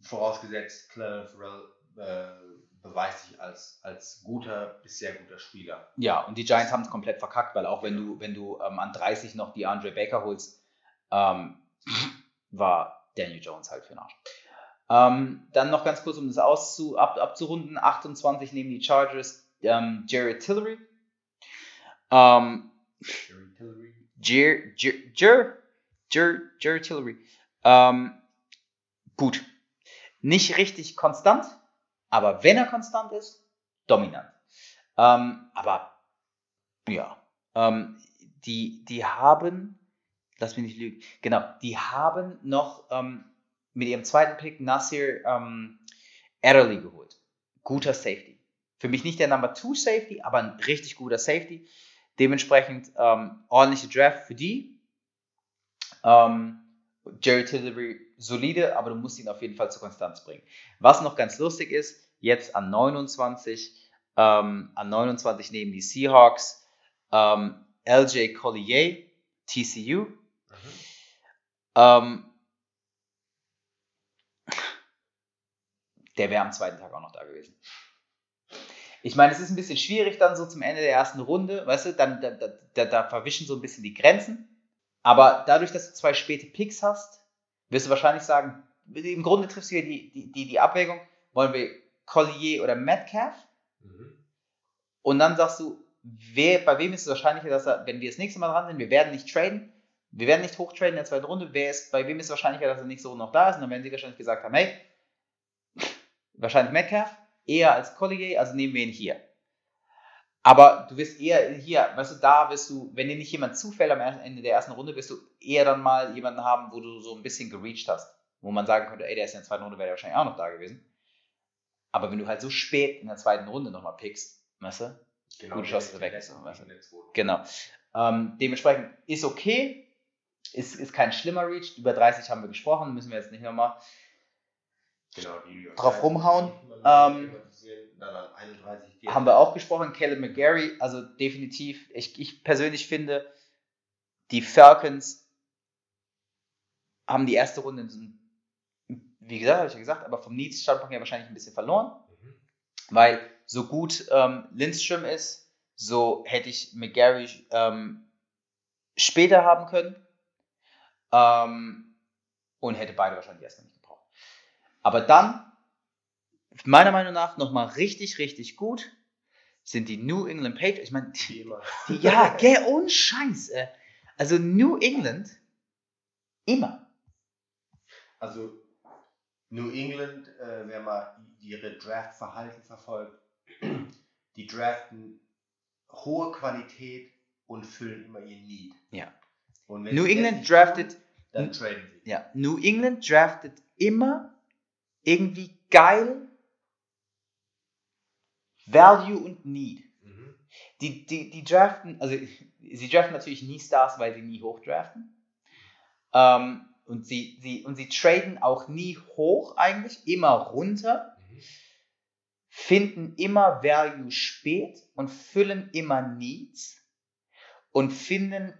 vorausgesetzt, Clellan Farrell äh, beweist sich als, als guter bis sehr guter Spieler. Ja, und die Giants haben es komplett verkackt, weil auch wenn du, wenn du ähm, an 30 noch die Andre Baker holst, ähm, [sniffs] war Daniel Jones halt für den Arsch. Ähm, dann noch ganz kurz, um das auszu, ab, abzurunden, 28 nehmen die Chargers ähm, Jared Tillery. Ähm, Jerry Tillery. Jer, Jer, Jer, Jer, Jer Tillery. Ähm, gut. Nicht richtig konstant, aber wenn er konstant ist, dominant. Ähm, aber ja, ähm, die, die haben, lass mich nicht lügen, genau, die haben noch ähm, mit ihrem zweiten Pick Nasir ähm, Adderley geholt. Guter Safety. Für mich nicht der Number 2 Safety, aber ein richtig guter Safety. Dementsprechend ähm, ordentliche Draft für die. Ähm, Jerry Tillery solide, aber du musst ihn auf jeden Fall zur Konstanz bringen. Was noch ganz lustig ist, jetzt an 29, ähm, an 29 neben die Seahawks, ähm, LJ Collier, TCU. Mhm. Ähm, der wäre am zweiten Tag auch noch da gewesen. Ich meine, es ist ein bisschen schwierig dann so zum Ende der ersten Runde, weißt du, dann da, da, da, da verwischen so ein bisschen die Grenzen. Aber dadurch, dass du zwei späte Picks hast, wirst du wahrscheinlich sagen, im Grunde triffst du ja die, die, die, die Abwägung, wollen wir Collier oder Metcalf? Mhm. Und dann sagst du, wer, bei wem ist es wahrscheinlicher, dass er, wenn wir das nächste Mal dran sind, wir werden nicht traden, wir werden nicht hochtraden in der zweiten Runde, wer ist, bei wem ist es wahrscheinlicher, dass er nächste Runde noch da ist? Und dann werden sie wahrscheinlich gesagt haben, hey, wahrscheinlich Metcalf, eher als Collier, also nehmen wir ihn hier. Aber du wirst eher hier, weißt du, da wirst du, wenn dir nicht jemand zufällt am Ende der ersten Runde, wirst du eher dann mal jemanden haben, wo du so ein bisschen gereached hast. Wo man sagen könnte, ey, der ist in der zweiten Runde, wäre der wahrscheinlich auch noch da gewesen. Aber wenn du halt so spät in der zweiten Runde nochmal pickst, weißt du, Genau, Gute Chance, dass weg ist, weißt du. Genau. Ähm, dementsprechend ist okay. Ist, ist kein schlimmer Reach. Über 30 haben wir gesprochen, müssen wir jetzt nicht nochmal. Genau, Drauf rumhauen. Ähm, thematisieren. Dann an 31, Haben wir auch gesprochen. Caleb McGarry, also definitiv. Ich, ich persönlich finde, die Falcons haben die erste Runde, wie gesagt, habe ich ja gesagt, aber vom Needs-Standpunkt her wahrscheinlich ein bisschen verloren. Mhm. Weil so gut ähm, Lindström ist, so hätte ich McGarry ähm, später haben können ähm, und hätte beide wahrscheinlich erstmal nicht. Aber dann, meiner Meinung nach, nochmal richtig, richtig gut sind die New England Patriots. Ich meine, immer. die, ja, [laughs] gell, ohne Scheiß. Äh. Also New England, immer. Also New England, äh, wer mal ihre Draft-Verhalten verfolgt, [clears throat] die draften hohe Qualität und füllen immer ihr Need. Ja. New England draftet dann traden sie. Ja, New England draftet immer irgendwie geil Value und Need. Mhm. Die, die, die draften, also sie draften natürlich nie Stars, weil sie nie hoch draften. Ähm, und, sie, sie, und sie traden auch nie hoch eigentlich, immer runter Mhm. finden immer Value spät und füllen immer Needs und finden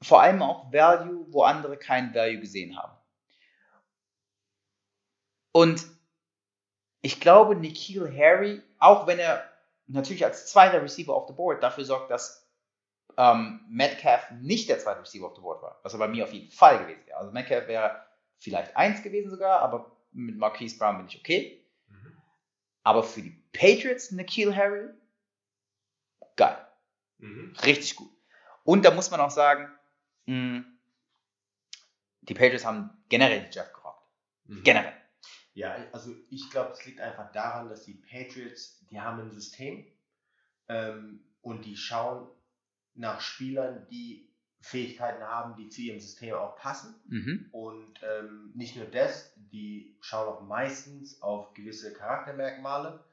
vor allem auch Value, wo andere kein Value gesehen haben. Und ich glaube, Nikhil Harry, auch wenn er natürlich als zweiter Receiver auf the Board dafür sorgt, dass ähm, Metcalf nicht der zweite Receiver auf the Board war, was er bei mir auf jeden Fall gewesen wäre. Also Metcalf wäre vielleicht eins gewesen sogar, aber mit Marquise Brown bin ich okay. Mhm. Aber für die Patriots Nikhil Harry, geil. Mhm. Richtig gut. Und da muss man auch sagen, mh, hm, die Patriots haben generell Jeff gerockt. Mhm. Generell. Ja, also ich glaube, es liegt einfach daran, dass die Patriots, die haben ein System ähm, und die schauen nach Spielern, die Fähigkeiten haben, die zu ihrem System auch passen. Mhm. Und ähm, nicht nur das, die schauen auch meistens auf gewisse Charaktermerkmale.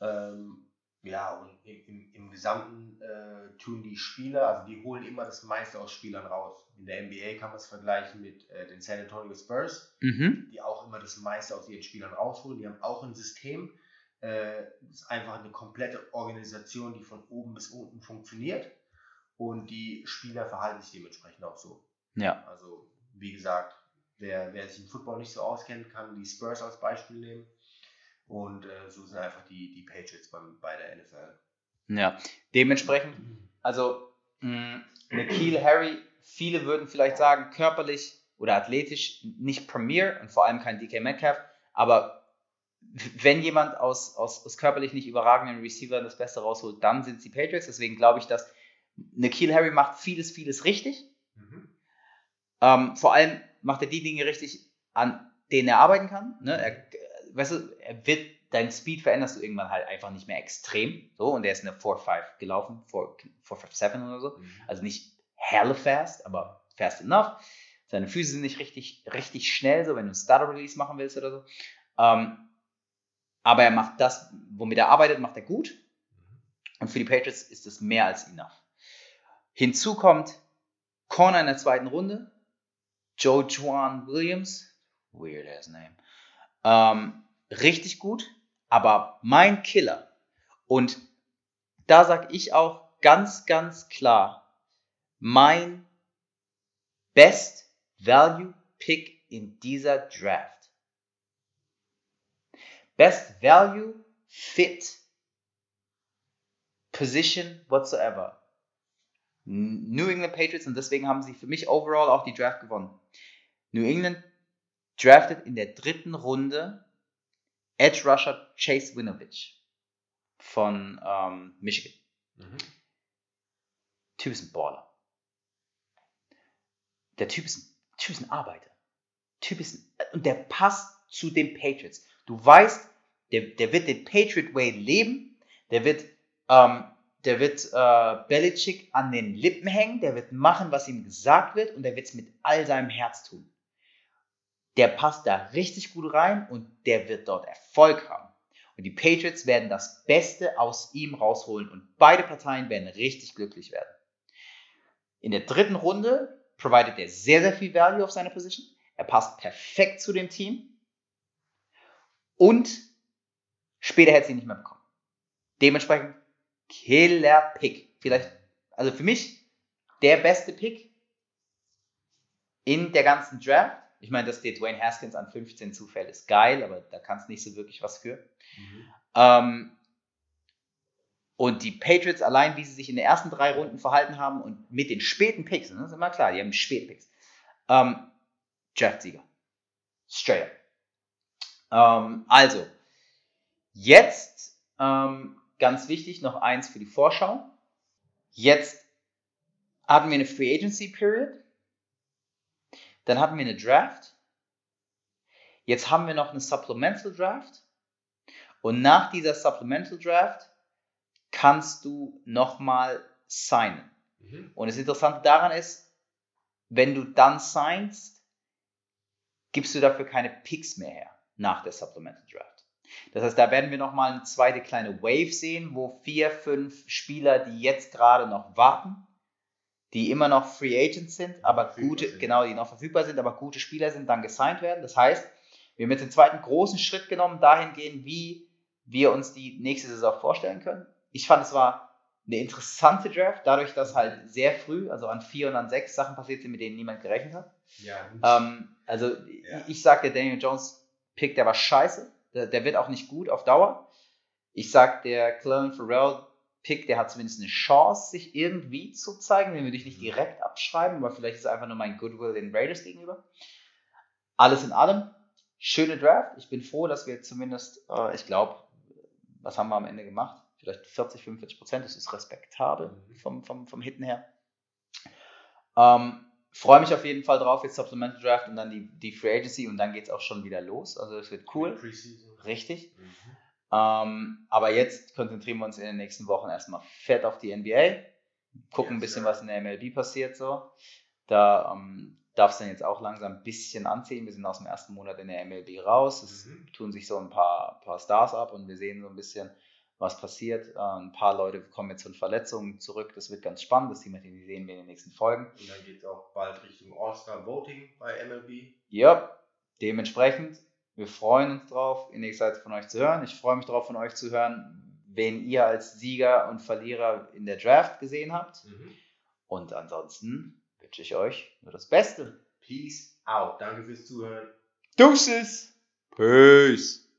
Ähm, ja, und im, im, im Gesamten äh, tun die Spieler, also die holen immer das meiste aus Spielern raus. In der NBA kann man es vergleichen mit äh, den San Antonio Spurs, mhm. die auch immer das meiste aus ihren Spielern rausholen. Die haben auch ein System, äh, das ist einfach eine komplette Organisation, die von oben bis unten funktioniert. Und die Spieler verhalten sich dementsprechend auch so. Ja. Also, wie gesagt, wer, wer sich im Football nicht so auskennt, kann die Spurs als Beispiel nehmen und äh, so sind einfach die, die Patriots beim, bei der NFL. Ja, dementsprechend, also mh, Nikhil Harry, viele würden vielleicht sagen, körperlich oder athletisch nicht Premier und vor allem kein DK Metcalf, aber wenn jemand aus, aus, aus körperlich nicht überragenden Receivern das Beste rausholt, dann sind es die Patriots. Deswegen glaube ich, dass Nikhil Harry macht vieles, vieles richtig. Mhm. Ähm, vor allem macht er die Dinge richtig, an denen er arbeiten kann. Ne? Er weißt du, er wird, dein Speed veränderst du irgendwann halt einfach nicht mehr extrem. So, und der ist eine 4-5 gelaufen, 4-5-7 oder so. Mhm. Also nicht hella fast, aber fast enough. Seine Füße sind nicht richtig, richtig schnell, so wenn du einen Starter-Release machen willst oder so. Ähm, aber er macht das, womit er arbeitet, macht er gut. Und für die Patriots ist es mehr als enough. Hinzu kommt Corner in der zweiten Runde, Joe Juan Williams, weird ass name, ähm, richtig gut, aber mein Killer. Und da sage ich auch ganz, ganz klar, mein Best Value Pick in dieser Draft. Best Value Fit Position whatsoever. New England Patriots und deswegen haben sie für mich overall auch die Draft gewonnen. New England drafted in der dritten Runde Edge Rusher Chase Winovich von ähm, Michigan. Mhm. Typ ist ein Baller. Der Typ ist, ein, typ ist ein Arbeiter. Typ ist und der passt zu den Patriots. Du weißt, der, der wird den Patriot Way leben. Der wird, ähm, der wird äh, Belichick an den Lippen hängen. Der wird machen, was ihm gesagt wird. Und der wird es mit all seinem Herz tun der passt da richtig gut rein und der wird dort Erfolg haben. Und die Patriots werden das Beste aus ihm rausholen und beide Parteien werden richtig glücklich werden. In der dritten Runde providet er sehr, sehr viel Value auf seine Position. Er passt perfekt zu dem Team. Und später hätte sie ihn nicht mehr bekommen. Dementsprechend Killer Pick. Vielleicht, also für mich der beste Pick in der ganzen Draft. Ich meine, dass dir Dwayne Haskins an 15 zufällt, ist geil, aber da kannst du nicht so wirklich was für. Mhm. Ähm, und die Patriots allein, wie sie sich in den ersten drei Runden verhalten haben und mit den späten Picks, ne, ist immer klar, die haben späte Picks. Ähm, Draft-Sieger. Straight up. Ähm, also, jetzt ähm, ganz wichtig, noch eins für die Vorschau. Jetzt hatten wir eine Free Agency Period. Dann hatten wir eine Draft. Jetzt haben wir noch eine Supplemental Draft. Und nach dieser Supplemental Draft kannst du nochmal signen. Mhm. Und das Interessante daran ist, wenn du dann signst, gibst du dafür keine Picks mehr her nach der Supplemental Draft. Das heißt, da werden wir nochmal eine zweite kleine Wave sehen, wo vier, fünf Spieler, die jetzt gerade noch warten, die immer noch Free Agents sind, aber gute, sind. genau, die noch verfügbar sind, aber gute Spieler sind, dann gesigned werden. Das heißt, wir haben jetzt den zweiten großen Schritt genommen, dahingehend, wie wir uns die nächste Saison vorstellen können. Ich fand, es war eine interessante Draft, dadurch, dass halt sehr früh, also an vier und an sechs Sachen passiert sind, mit denen niemand gerechnet hat. Ja, Ähm, also Ja. ich sag, der Daniel Jones Pick, der war scheiße. Der, der wird auch nicht gut auf Dauer. Ich sag, der Clellan Farrell Pick, der hat zumindest eine Chance, sich irgendwie zu zeigen. Den würde ich nicht direkt abschreiben, aber vielleicht ist es einfach nur mein Goodwill den Raiders gegenüber. Alles in allem, schöne Draft. Ich bin froh, dass wir zumindest, äh, ich glaube, was haben wir am Ende gemacht? Vielleicht 40, 45 Prozent. Das ist respektabel Mhm. vom, vom, vom Hitten her. Ähm, Freue mich auf jeden Fall drauf, jetzt Supplemental Draft und dann die, die Free Agency und dann geht es auch schon wieder los. Also es wird cool. Richtig. Mhm. Ähm, aber jetzt konzentrieren wir uns in den nächsten Wochen erstmal fett auf die NBA. Gucken ein Yes, bisschen, sir. was in der MLB passiert so. Da ähm, darf es dann jetzt auch langsam ein bisschen anziehen. Wir sind aus dem ersten Monat in der MLB raus. Es Mhm. tun sich so ein paar, paar Stars ab und wir sehen so ein bisschen, was passiert. Äh, ein paar Leute kommen jetzt von Verletzungen zurück. Das wird ganz spannend. Das sehen wir die sehen wir in den nächsten Folgen. Und dann geht es auch bald Richtung All-Star Voting bei MLB. Ja, dementsprechend, wir freuen uns drauf, in nächster Zeit von euch zu hören. Ich freue mich drauf, von euch zu hören, wen ihr als Sieger und Verlierer in der Draft gesehen habt. Mhm. Und ansonsten wünsche ich euch nur das Beste. Peace out. Danke fürs Zuhören. Deuces! Peace!